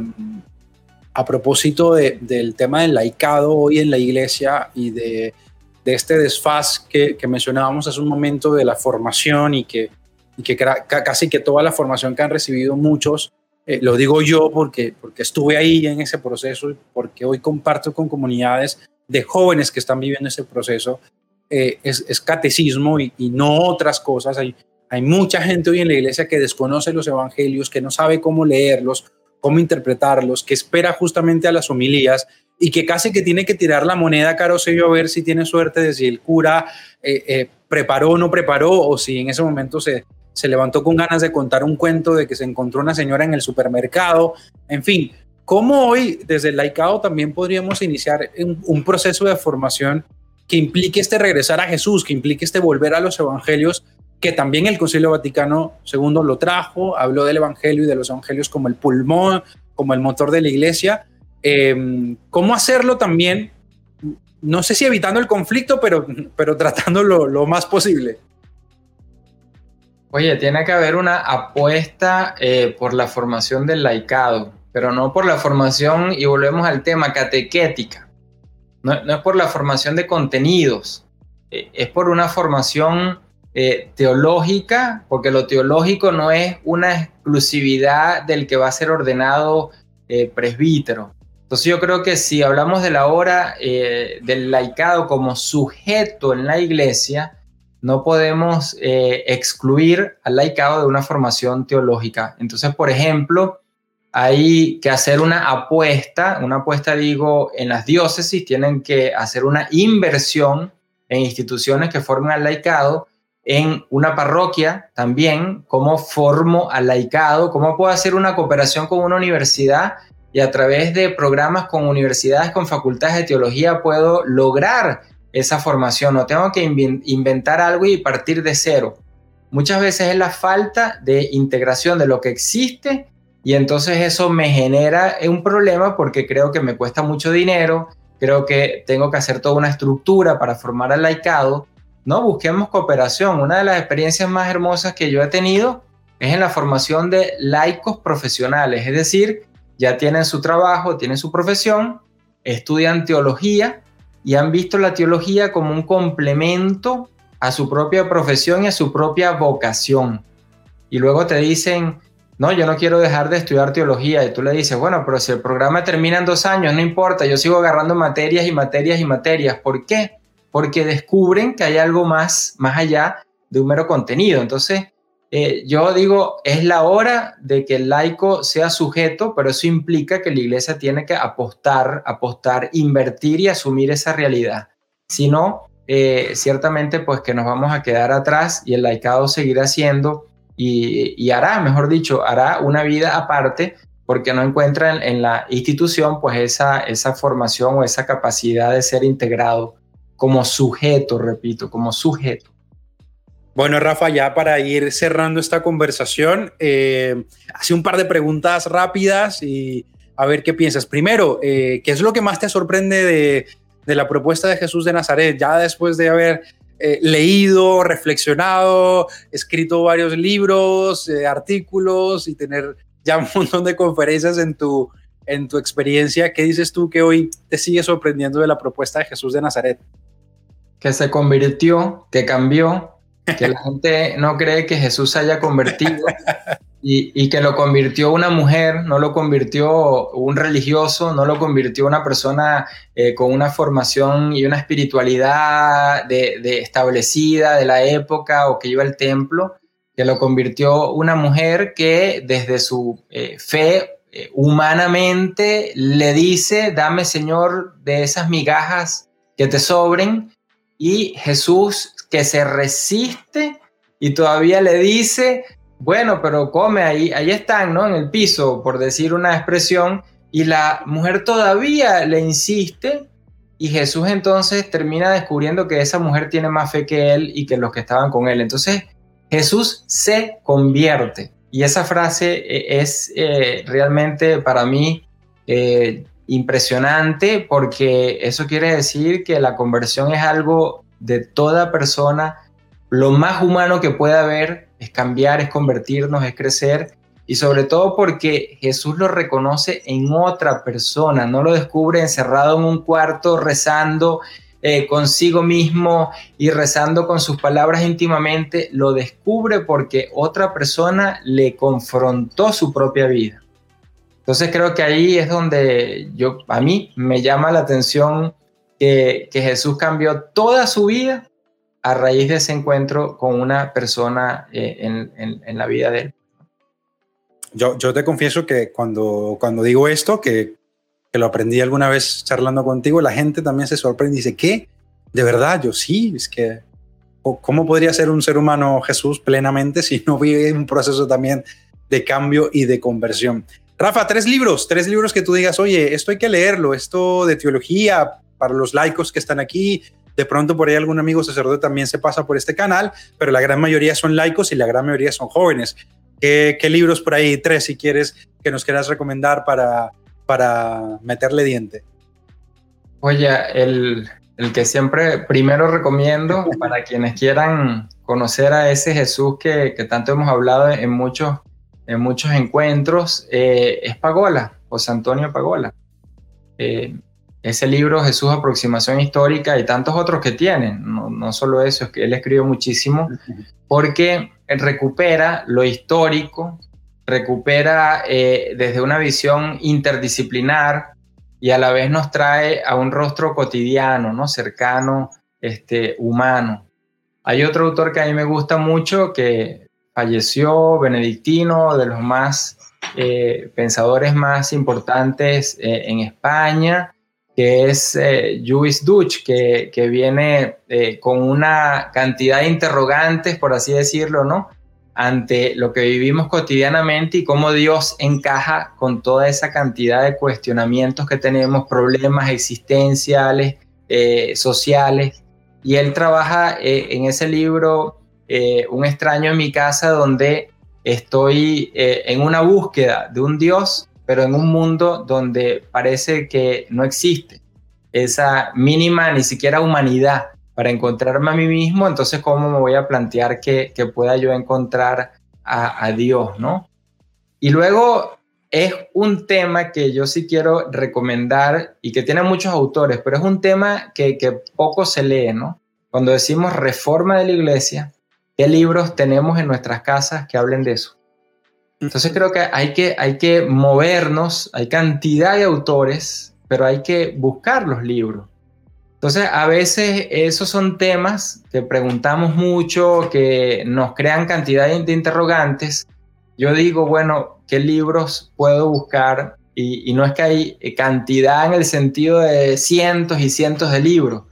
a propósito del tema del laicado hoy en la iglesia y de, este desfaz que, mencionábamos hace un momento de la formación y que, que casi que toda la formación que han recibido muchos, eh, lo digo yo porque, porque estuve ahí en ese proceso y porque hoy comparto con comunidades de jóvenes que están viviendo ese proceso eh, es, catecismo y, no otras cosas. Hay, hay mucha gente hoy en la iglesia que desconoce los evangelios, que no sabe cómo leerlos, cómo interpretarlos, que espera justamente a las homilías y que casi que tiene que tirar la moneda caro sello a ver si tiene suerte de si el cura eh, eh, preparó o no preparó o si en ese momento se, se levantó con ganas de contar un cuento de que se encontró una señora en el supermercado. En fin, ¿cómo hoy desde el laicado también podríamos iniciar un proceso de formación que implique este regresar a Jesús, que implique este volver a los evangelios, que también el Concilio Vaticano II lo trajo, habló del evangelio y de los evangelios como el pulmón, como el motor de la iglesia. Em, ¿Cómo hacerlo también? No sé si evitando el conflicto, pero, pero tratándolo lo más posible. Oye, tiene que haber una apuesta eh, por la formación del laicado, pero no por la formación, y volvemos al tema, catequética no, es por la formación de contenidos, eh, es por una formación eh, teológica, porque lo teológico no es una exclusividad del que va a ser ordenado eh, presbítero. Entonces yo creo que si hablamos de la hora del laicado como sujeto en la iglesia, no podemos excluir al laicado de una formación teológica. Entonces, por ejemplo, hay que hacer una apuesta, una apuesta digo, en las diócesis tienen que hacer una inversión en instituciones que formen al laicado, en una parroquia también, cómo formo al laicado, cómo puedo hacer una cooperación con una universidad y a través de programas con universidades, con facultades de teología, puedo lograr esa formación. No tengo que inventar algo y partir de cero. Muchas veces es la falta de integración de lo que existe y entonces eso me genera un problema porque creo que me cuesta mucho dinero, creo que tengo que hacer toda una estructura para formar al laicado. No, busquemos cooperación. Una de las experiencias más hermosas que yo he tenido es en la formación de laicos profesionales, es decir, ya tienen su trabajo, tienen su profesión, estudian teología y han visto la teología como un complemento a su propia profesión y a su propia vocación. Y luego te dicen, no, yo no quiero dejar de estudiar teología. Y tú le dices, bueno, pero si el programa termina en dos años, no importa, yo sigo agarrando materias y materias y materias. ¿Por qué? Porque descubren que hay algo más, más allá de un mero contenido. Entonces, eh, yo digo, es la hora de que el laico sea sujeto, pero eso implica que la iglesia tiene que apostar, apostar, invertir y asumir esa realidad. Si no, eh, ciertamente, pues que nos vamos a quedar atrás y el laicado seguirá siendo y, hará, mejor dicho, hará una vida aparte porque no encuentra en, la institución pues esa, esa formación o esa capacidad de ser integrado como sujeto, repito, como sujeto. Bueno, Rafa, ya para ir cerrando esta conversación, eh, hace un par de preguntas rápidas y a ver qué piensas. Primero, eh, ¿qué es lo que más te sorprende de, de, la propuesta de Jesús de Nazaret? Ya después de haber eh, leído, reflexionado, escrito varios libros, eh, artículos y tener ya un (laughs) montón de conferencias en tu, en tu experiencia. ¿Qué dices tú que hoy te sigue sorprendiendo de la propuesta de Jesús de Nazaret? Que se convirtió, que cambió, que la (laughs) gente no cree que Jesús se haya convertido, y, que lo convirtió una mujer, no lo convirtió un religioso, no lo convirtió una persona eh, con una formación y una espiritualidad de, establecida de la época o que iba al templo, que lo convirtió una mujer que desde su eh, fe eh, humanamente le dice, dame Señor de esas migajas que te sobren, y Jesús que se resiste y todavía le dice, bueno, pero come ahí, ahí están, ¿no? En el piso, por decir una expresión, y la mujer todavía le insiste y Jesús entonces termina descubriendo que esa mujer tiene más fe que él y que los que estaban con él. Entonces Jesús se convierte. Y esa frase eh, es eh, realmente para mí eh, impresionante porque eso quiere decir que la conversión es algo de toda persona. Lo más humano que puede haber es cambiar, es convertirnos, es crecer y sobre todo porque Jesús lo reconoce en otra persona, no lo descubre encerrado en un cuarto rezando eh, consigo mismo y rezando con sus palabras íntimamente, lo descubre porque otra persona le confrontó su propia vida. Entonces creo que ahí es donde yo, a mí me llama la atención que, Jesús cambió toda su vida a raíz de ese encuentro con una persona eh, en la vida de él yo, yo te confieso que cuando, cuando digo esto, que, que, lo aprendí alguna vez charlando contigo, la gente también se sorprende y dice, ¿qué? ¿De verdad? Yo sí, es que, ¿cómo podría ser un ser humano Jesús plenamente si no vive un proceso también de cambio y de conversión? Rafa, tres libros, tres libros que tú digas, oye, esto hay que leerlo, esto de teología para los laicos que están aquí, de pronto por ahí algún amigo sacerdote también se pasa por este canal, pero la gran mayoría son laicos y la gran mayoría son jóvenes. ¿Qué, libros por ahí, tres si quieres, que nos quieras recomendar para, para meterle diente? Oye, el, el que siempre primero recomiendo (laughs) para quienes quieran conocer a ese Jesús que, que tanto hemos hablado en muchos, en muchos encuentros, eh, es Pagola, José Antonio Pagola. Eh, ese libro, Jesús, Aproximación Histórica, y tantos otros que tienen, no, no solo eso, es que él escribió muchísimo, porque recupera lo histórico, recupera eh, desde una visión interdisciplinar y a la vez nos trae a un rostro cotidiano, ¿no? cercano, este, humano. Hay otro autor que a mí me gusta mucho que falleció, benedictino, de los más eh, pensadores más importantes eh, en España, que es eh, Juice Dutch, que, que viene eh, con una cantidad de interrogantes, por así decirlo, ¿no? Ante lo que vivimos cotidianamente y cómo Dios encaja con toda esa cantidad de cuestionamientos que tenemos, problemas existenciales, sociales. Y él trabaja en ese libro, Un extraño en mi casa, donde estoy en una búsqueda de un Dios pero en un mundo donde parece que no existe esa mínima ni siquiera humanidad para encontrarme a mí mismo, entonces cómo me voy a plantear que, pueda yo encontrar a, Dios, ¿no? Y luego es un tema que yo sí quiero recomendar y que tiene muchos autores, pero es un tema que, que poco se lee, ¿no? Cuando decimos reforma de la iglesia, ¿qué libros tenemos en nuestras casas que hablen de eso? Entonces creo que hay, que hay que movernos, hay cantidad de autores, pero hay que buscar los libros. Entonces a veces esos son temas que preguntamos mucho, que nos crean cantidad de interrogantes. Yo digo, bueno, ¿qué libros puedo buscar? Y, y no es que hay cantidad en el sentido de cientos y cientos de libros,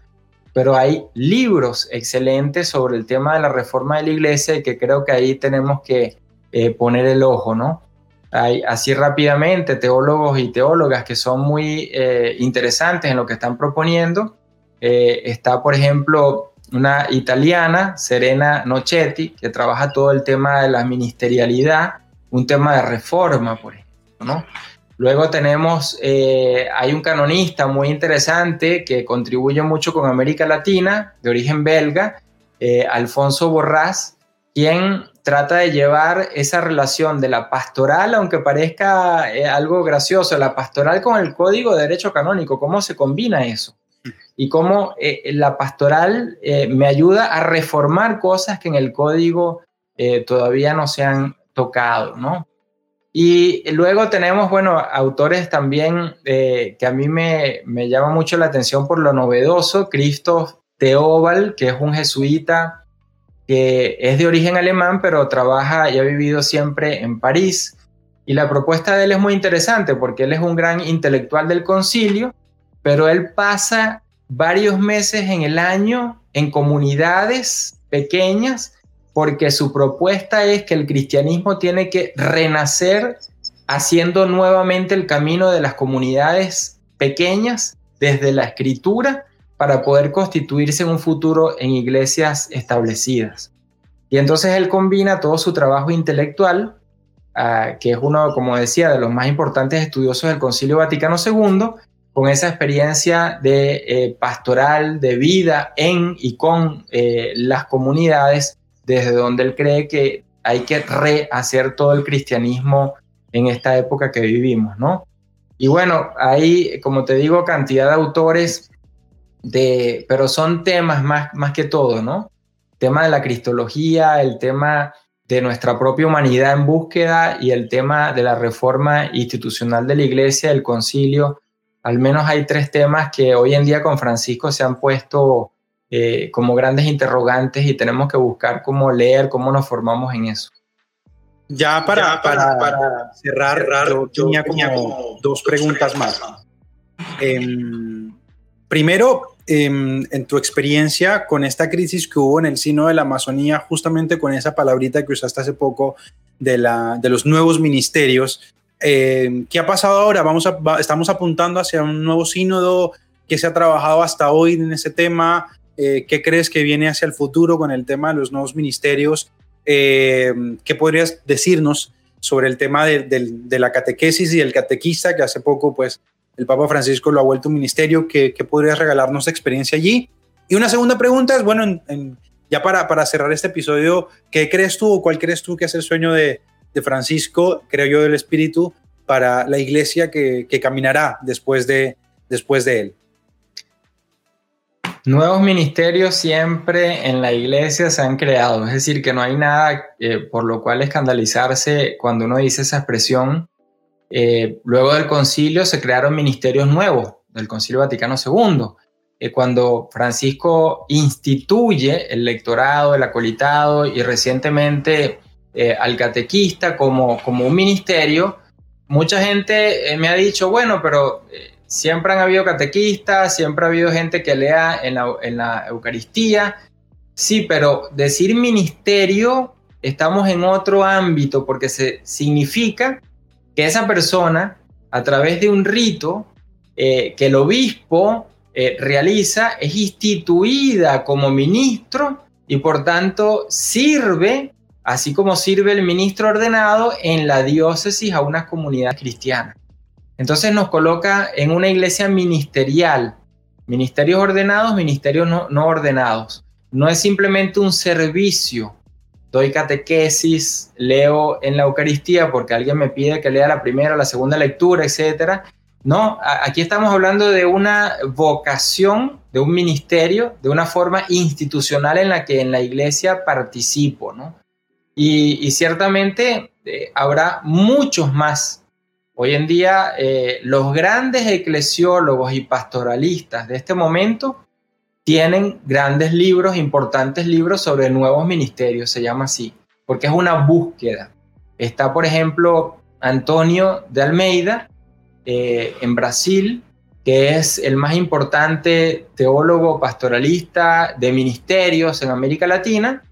pero hay libros excelentes sobre el tema de la reforma de la iglesia y que creo que ahí tenemos que eh, poner el ojo, ¿no? Hay así rápidamente teólogos y teólogas que son muy eh, interesantes en lo que están proponiendo. Eh, está, por ejemplo, una italiana, Serena Nochetti, que trabaja todo el tema de la ministerialidad, un tema de reforma, por ejemplo, ¿no? Luego tenemos, hay un canonista muy interesante que contribuye mucho con América Latina, de origen belga, Alfonso Borrás, quien trata de llevar esa relación de la pastoral, aunque parezca eh, algo gracioso, la pastoral con el código de derecho canónico, cómo se combina eso y cómo eh, la pastoral eh, me ayuda a reformar cosas que en el código todavía no se han tocado, ¿no? Y luego tenemos, bueno, autores también que a mí me, me llama mucho la atención por lo novedoso, Christoph Teobal, que es un jesuita que es de origen alemán, pero trabaja y ha vivido siempre en París. Y la propuesta de él es muy interesante porque él es un gran intelectual del concilio, pero él pasa varios meses en el año en comunidades pequeñas porque su propuesta es que el cristianismo tiene que renacer haciendo nuevamente el camino de las comunidades pequeñas desde la escritura para poder constituirse en un futuro en iglesias establecidas. Y entonces él combina todo su trabajo intelectual, ah, que es uno, como decía, de los más importantes estudiosos del Concilio Vaticano II, con esa experiencia de eh, pastoral, de vida en y con eh, las comunidades, desde donde él cree que hay que rehacer todo el cristianismo en esta época que vivimos, ¿no? Y bueno, hay, como te digo, cantidad de autores, de, pero son temas más, más que todo, ¿no? tema de la cristología, el tema de nuestra propia humanidad en búsqueda y el tema de la reforma institucional de la iglesia, el concilio. Al menos hay tres temas que hoy en día con Francisco se han puesto eh, como grandes interrogantes y tenemos que buscar cómo leer, cómo nos formamos en eso. Ya para, para, cerrar, yo, tenía, como, dos preguntas más. Em, primero, Em, en, tu experiencia con esta crisis que hubo en el sino de la Amazonía, justamente con esa palabrita que usaste hace poco de, la, de los nuevos ministerios, em, ¿qué ha pasado ahora? Vamos a, estamos apuntando hacia un nuevo sínodo que se ha trabajado hasta hoy en ese tema. Eh, ¿Qué crees que viene hacia el futuro con el tema de los nuevos ministerios? Em, ¿Qué podrías decirnos sobre el tema de, de, la catequesis y el catequista que hace poco pues el Papa Francisco lo ha vuelto un ministerio, que, podrías regalarnos experiencia allí. Y una segunda pregunta es, bueno, ya para, cerrar este episodio, ¿qué crees tú o cuál crees tú que es el sueño de, Francisco, creo yo, del Espíritu, para la iglesia que, caminará después de, después de él? Nuevos ministerios siempre en la iglesia se han creado, es decir, que no hay nada eh, por lo cual escandalizarse cuando uno dice esa expresión, eh, luego del concilio se crearon ministerios nuevos, del concilio Vaticano II. Eh, cuando Francisco instituye el lectorado, el acolitado y recientemente eh, al catequista como, como un ministerio, mucha gente me ha dicho, bueno, pero siempre han habido catequistas, siempre ha habido gente que lea en la, en la Eucaristía. Sí, pero decir ministerio, estamos en otro ámbito porque se significa que esa persona, a través de un rito eh, que el obispo eh, realiza, es instituida como ministro y por tanto sirve, así como sirve el ministro ordenado, en la diócesis a una comunidad cristiana. Entonces nos coloca en una iglesia ministerial, ministerios ordenados, ministerios no, no ordenados. No es simplemente un servicio, doy catequesis, leo en la Eucaristía porque alguien me pide que lea la primera, la segunda lectura, etc. No, aquí estamos hablando de una vocación, de un ministerio, de una forma institucional en la que en la iglesia participo, ¿no? Y, ciertamente eh, habrá muchos más. Hoy en día eh, los grandes eclesiólogos y pastoralistas de este momento tienen grandes libros, importantes libros sobre nuevos ministerios, se llama así, porque es una búsqueda. Está, por ejemplo, Antonio de Almeida eh, en Brasil, que es el más importante teólogo pastoralista de ministerios en América Latina,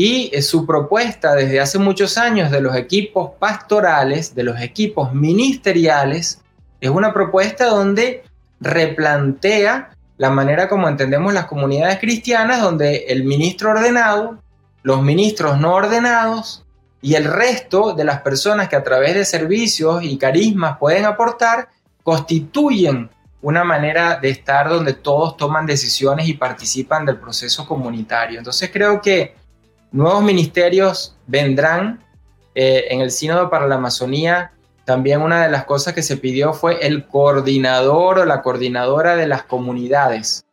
y su propuesta desde hace muchos años de los equipos pastorales, de los equipos ministeriales, es una propuesta donde replantea la manera como entendemos las comunidades cristianas, donde el ministro ordenado, los ministros no ordenados y el resto de las personas que a través de servicios y carismas pueden aportar, constituyen una manera de estar donde todos toman decisiones y participan del proceso comunitario. Entonces creo que nuevos ministerios vendrán eh, en el Sínodo para la Amazonía también una de las cosas que se pidió fue el coordinador o la coordinadora de las comunidades,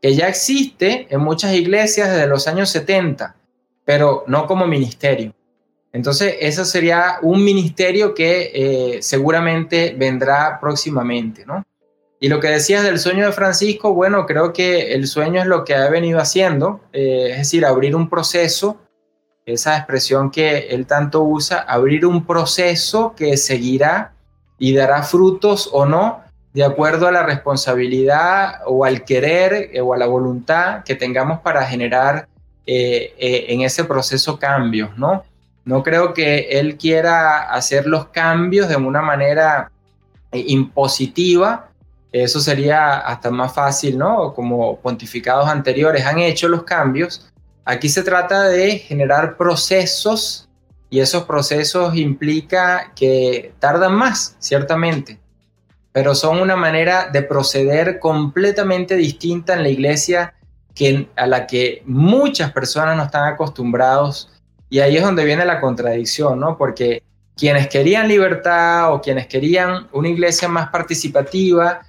que ya existe en muchas iglesias desde los años 70, pero no como ministerio. Entonces, eso sería un ministerio que eh, seguramente vendrá próximamente, ¿no? Y lo que decías del sueño de Francisco, bueno, creo que el sueño es lo que ha venido haciendo, eh, es decir, abrir un proceso esa expresión que él tanto usa, abrir un proceso que seguirá y dará frutos o no de acuerdo a la responsabilidad o al querer eh, o a la voluntad que tengamos para generar eh, eh, en ese proceso cambios, ¿no? No creo que él quiera hacer los cambios de una manera impositiva, eso sería hasta más fácil, ¿no? Como pontificados anteriores han hecho los cambios, aquí se trata de generar procesos y esos procesos implica que tardan más, ciertamente, pero son una manera de proceder completamente distinta en la iglesia que, a la que muchas personas no están acostumbrados. Y ahí es donde viene la contradicción, ¿no? Porque quienes querían libertad o quienes querían una iglesia más participativa,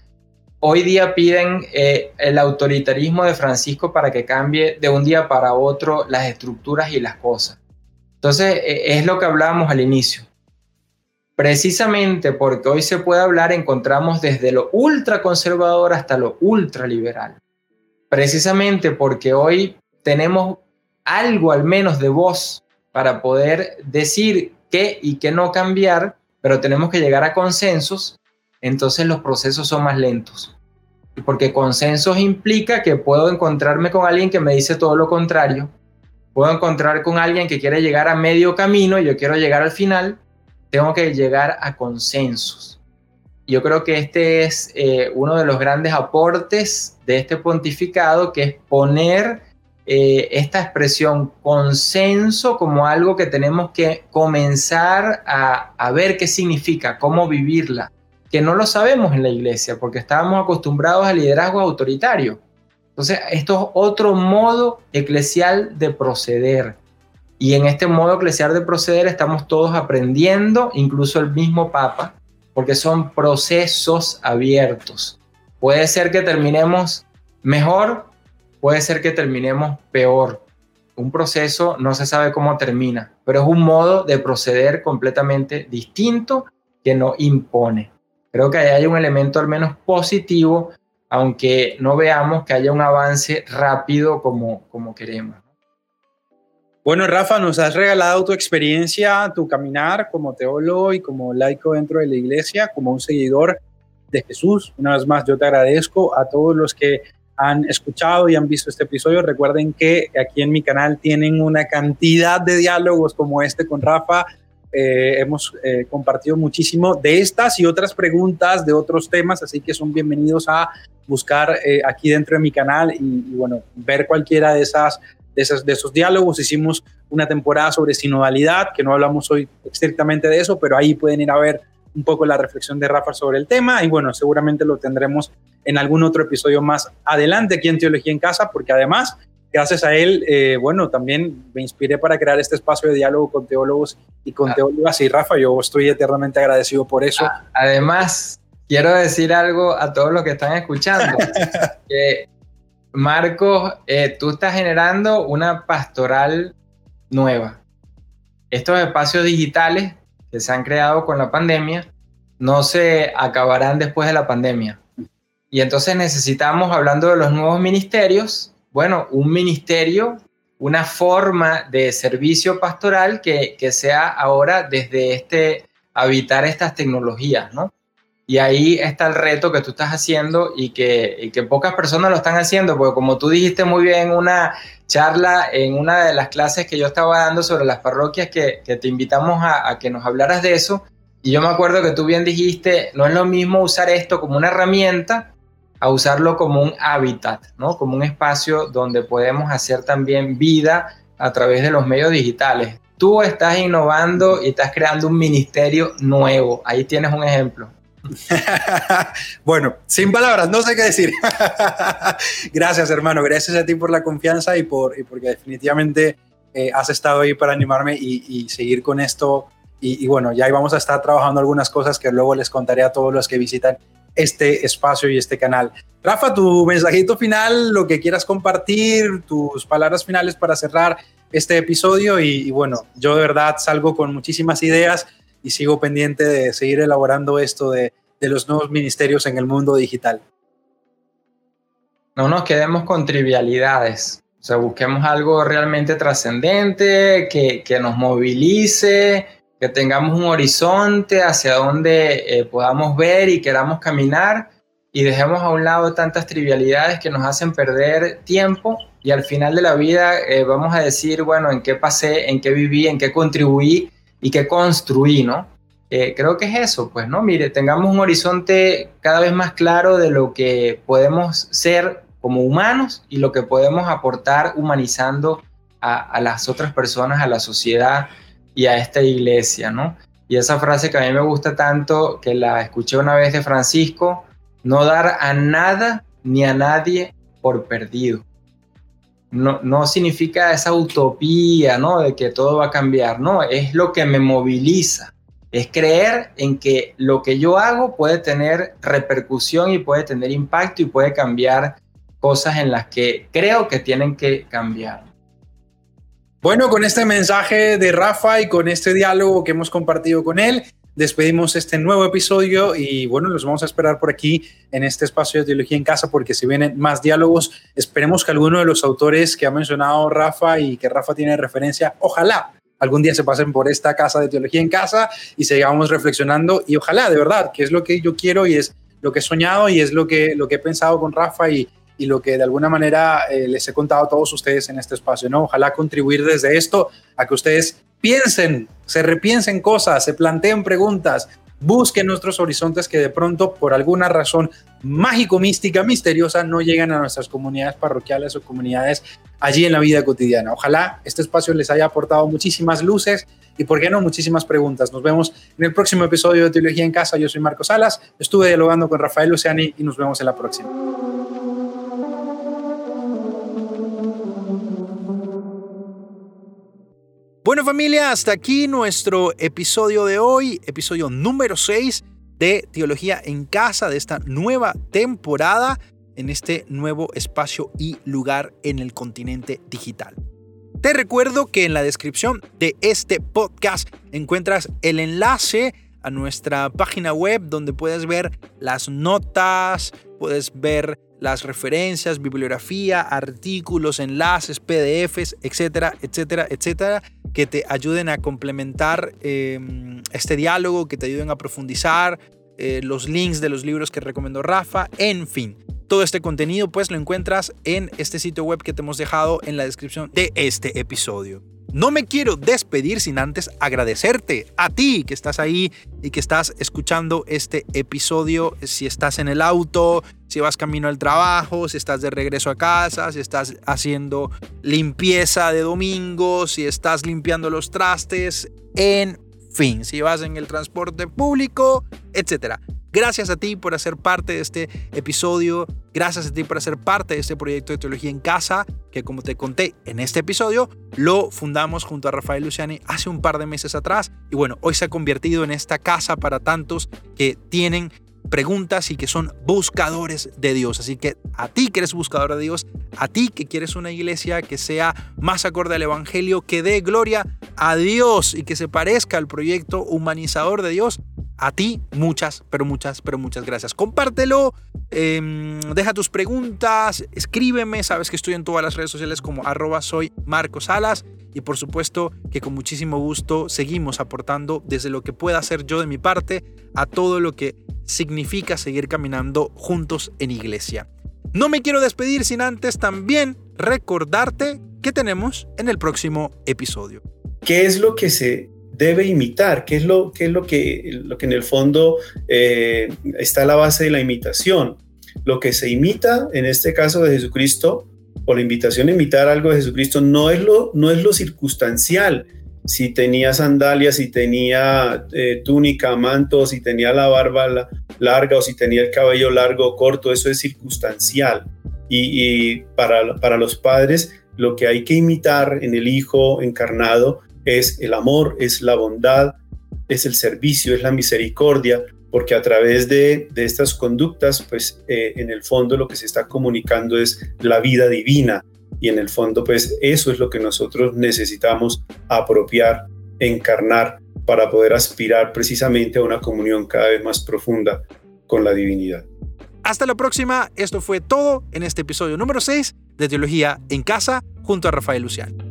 hoy día piden eh, el autoritarismo de Francisco para que cambie de un día para otro las estructuras y las cosas. Entonces, e, es lo que hablábamos al inicio. Precisamente porque hoy se puede hablar, encontramos desde lo ultraconservador hasta lo ultraliberal. Precisamente porque hoy tenemos algo al menos de voz para poder decir qué y qué no cambiar, pero tenemos que llegar a consensos, entonces los procesos son más lentos. Porque consensos implica que puedo encontrarme con alguien que me dice todo lo contrario, puedo encontrar con alguien que quiere llegar a medio camino y yo quiero llegar al final, tengo que llegar a consensos. Yo creo que este es eh, uno de los grandes aportes de este pontificado, que es poner eh, esta expresión consenso como algo que tenemos que comenzar a, a ver qué significa, cómo vivirla, que no lo sabemos en la iglesia, porque estábamos acostumbrados al liderazgo autoritario. Entonces, esto es otro modo eclesial de proceder. Y en este modo eclesial de proceder estamos todos aprendiendo, incluso el mismo Papa, porque son procesos abiertos. Puede ser que terminemos mejor, puede ser que terminemos peor. Un proceso no se sabe cómo termina, pero es un modo de proceder completamente distinto que no impone. Creo que ahí hay un elemento al menos positivo, aunque no veamos que haya un avance rápido como, como queremos. Bueno, Rafa, nos has regalado tu experiencia, tu caminar como teólogo y como laico dentro de la iglesia, como un seguidor de Jesús. Una vez más, yo te agradezco a todos los que han escuchado y han visto este episodio. Recuerden que aquí en mi canal tienen una cantidad de diálogos como este con Rafa. Eh, hemos eh, compartido muchísimo de estas y otras preguntas de otros temas, así que son bienvenidos a buscar eh, aquí dentro de mi canal y, y, bueno, ver cualquiera de esas de esos, de esos diálogos. Hicimos una temporada sobre sinodalidad, que no hablamos hoy estrictamente de eso, pero ahí pueden ir a ver un poco la reflexión de Rafa sobre el tema y bueno, seguramente lo tendremos en algún otro episodio más adelante aquí en Teología en Casa, porque además, gracias a él, eh, bueno, también me inspiré para crear este espacio de diálogo con teólogos y con ah. teólogas y Rafa, yo estoy eternamente agradecido por eso. Además, quiero decir algo a todos los que están escuchando, (laughs) que Marcos, eh, tú estás generando una pastoral nueva. Estos espacios digitales que se han creado con la pandemia no se acabarán después de la pandemia. Y entonces necesitamos, hablando de los nuevos ministerios, bueno, un ministerio, una forma de servicio pastoral que, que sea ahora desde este habitar estas tecnologías, ¿no? Y ahí está el reto que tú estás haciendo y que, que, pocas personas lo están haciendo, porque como tú dijiste muy bien en una charla, en una de las clases que yo estaba dando sobre las parroquias, que, que te invitamos a, a, que nos hablaras de eso, y yo me acuerdo que tú bien dijiste, no es lo mismo usar esto como una herramienta a usarlo como un hábitat, ¿no? Como un espacio donde podemos hacer también vida a través de los medios digitales. Tú estás innovando y estás creando un ministerio nuevo. Ahí tienes un ejemplo. (laughs) bueno, sin palabras, no sé qué decir. (laughs) Gracias, hermano. Gracias a ti por la confianza y, por, y porque definitivamente eh, has estado ahí para animarme y, seguir con esto. Y, y, bueno, ya vamos a estar trabajando algunas cosas que luego les contaré a todos los que visitan este espacio y este canal. Rafa, tu mensajito final, lo que quieras compartir, tus palabras finales para cerrar este episodio. Y, bueno, yo de verdad salgo con muchísimas ideas y sigo pendiente de seguir elaborando esto de, de los nuevos ministerios en el mundo digital. No nos quedemos con trivialidades. O sea, busquemos algo realmente trascendente, que, que, nos movilice, que tengamos un horizonte hacia donde eh, podamos ver y queramos caminar y dejemos a un lado tantas trivialidades que nos hacen perder tiempo y al final de la vida eh, vamos a decir, bueno, en qué pasé, en qué viví, en qué contribuí y qué construí, ¿no? Eh, creo que es eso, pues, ¿no? Mire, tengamos un horizonte cada vez más claro de lo que podemos ser como humanos y lo que podemos aportar humanizando a, las otras personas, a la sociedad y a esta iglesia, ¿no? Y esa frase que a mí me gusta tanto, que la escuché una vez de Francisco, no dar a nada ni a nadie por perdido. No, no significa esa utopía, ¿no? De que todo va a cambiar, no, es lo que me moviliza, es creer en que lo que yo hago puede tener repercusión y puede tener impacto y puede cambiar cosas en las que creo que tienen que cambiar. Bueno, con este mensaje de Rafa y con este diálogo que hemos compartido con él, despedimos este nuevo episodio y bueno, los vamos a esperar por aquí en este espacio de Teología en Casa porque si vienen más diálogos, esperemos que alguno de los autores que ha mencionado Rafa y que Rafa tiene referencia, ojalá algún día se pasen por esta casa de Teología en Casa y sigamos reflexionando y ojalá, de verdad, que es lo que yo quiero y es lo que he soñado y es lo que, lo que he pensado con Rafa y, y lo que de alguna manera eh, les he contado a todos ustedes en este espacio, ¿no? Ojalá contribuir desde esto a que ustedes piensen, se repiensen cosas, se planteen preguntas, busquen nuestros horizontes que de pronto por alguna razón mágico, mística, misteriosa no llegan a nuestras comunidades parroquiales o comunidades allí en la vida cotidiana. Ojalá este espacio les haya aportado muchísimas luces y, por qué no, muchísimas preguntas. Nos vemos en el próximo episodio de Teología en Casa. Yo soy Marco Salas, estuve dialogando con Rafael Luciani y nos vemos en la próxima. Bueno familia, hasta aquí nuestro episodio de hoy, episodio número 6 de Teología en Casa, de esta nueva temporada en este nuevo espacio y lugar en el continente digital. Te recuerdo que en la descripción de este podcast encuentras el enlace a nuestra página web donde puedes ver las notas, puedes ver las referencias, bibliografía, artículos, enlaces, PDFs, etcétera, etcétera, etcétera, que te ayuden a complementar em, este diálogo, que te ayuden a profundizar, eh, los links de los libros que recomendó Rafa, en fin. Todo este contenido pues lo encuentras en este sitio web que te hemos dejado en la descripción de este episodio. No me quiero despedir sin antes agradecerte a ti que estás ahí y que estás escuchando este episodio. Si estás en el auto, si vas camino al trabajo, si estás de regreso a casa, si estás haciendo limpieza de domingo, si estás limpiando los trastes, en fin, si vas en el transporte público, etc. Gracias a ti por hacer parte de este episodio. Gracias a ti por hacer parte de este proyecto de Teología en Casa, que como te conté en este episodio, lo fundamos junto a Rafael Luciani hace un par de meses atrás. Y bueno, hoy se ha convertido en esta casa para tantos que tienen preguntas y que son buscadores de Dios. Así que a ti que eres buscador de Dios, a ti que quieres una iglesia que sea más acorde al Evangelio, que dé gloria a Dios y que se parezca al proyecto humanizador de Dios, a ti muchas, pero muchas, pero muchas gracias. Compártelo, em, deja tus preguntas, escríbeme, sabes que estoy en todas las redes sociales como arroba Marcos y por supuesto que con muchísimo gusto seguimos aportando desde lo que pueda hacer yo de mi parte a todo lo que significa seguir caminando juntos en iglesia. No me quiero despedir sin antes también recordarte que tenemos en el próximo episodio. ¿Qué es lo que se debe imitar? ¿Qué es lo, qué es lo, que, lo que en el fondo eh, está a la base de la imitación? Lo que se imita, en este caso de Jesucristo, o la invitación a imitar algo de Jesucristo, no es lo, no es lo circunstancial, si tenía sandalias, si tenía eh, túnica, manto, si tenía la barba larga o si tenía el cabello largo o corto, eso es circunstancial. Y, para, para, los padres, lo que hay que imitar en el Hijo encarnado es el amor, es la bondad, es el servicio, es la misericordia, porque a través de, estas conductas, pues eh, en el fondo lo que se está comunicando es la vida divina, y en el fondo pues eso es lo que nosotros necesitamos apropiar, encarnar para poder aspirar precisamente a una comunión cada vez más profunda con la divinidad. Hasta la próxima, esto fue todo en este episodio número 6 de Teología en Casa junto a Rafael Luciano.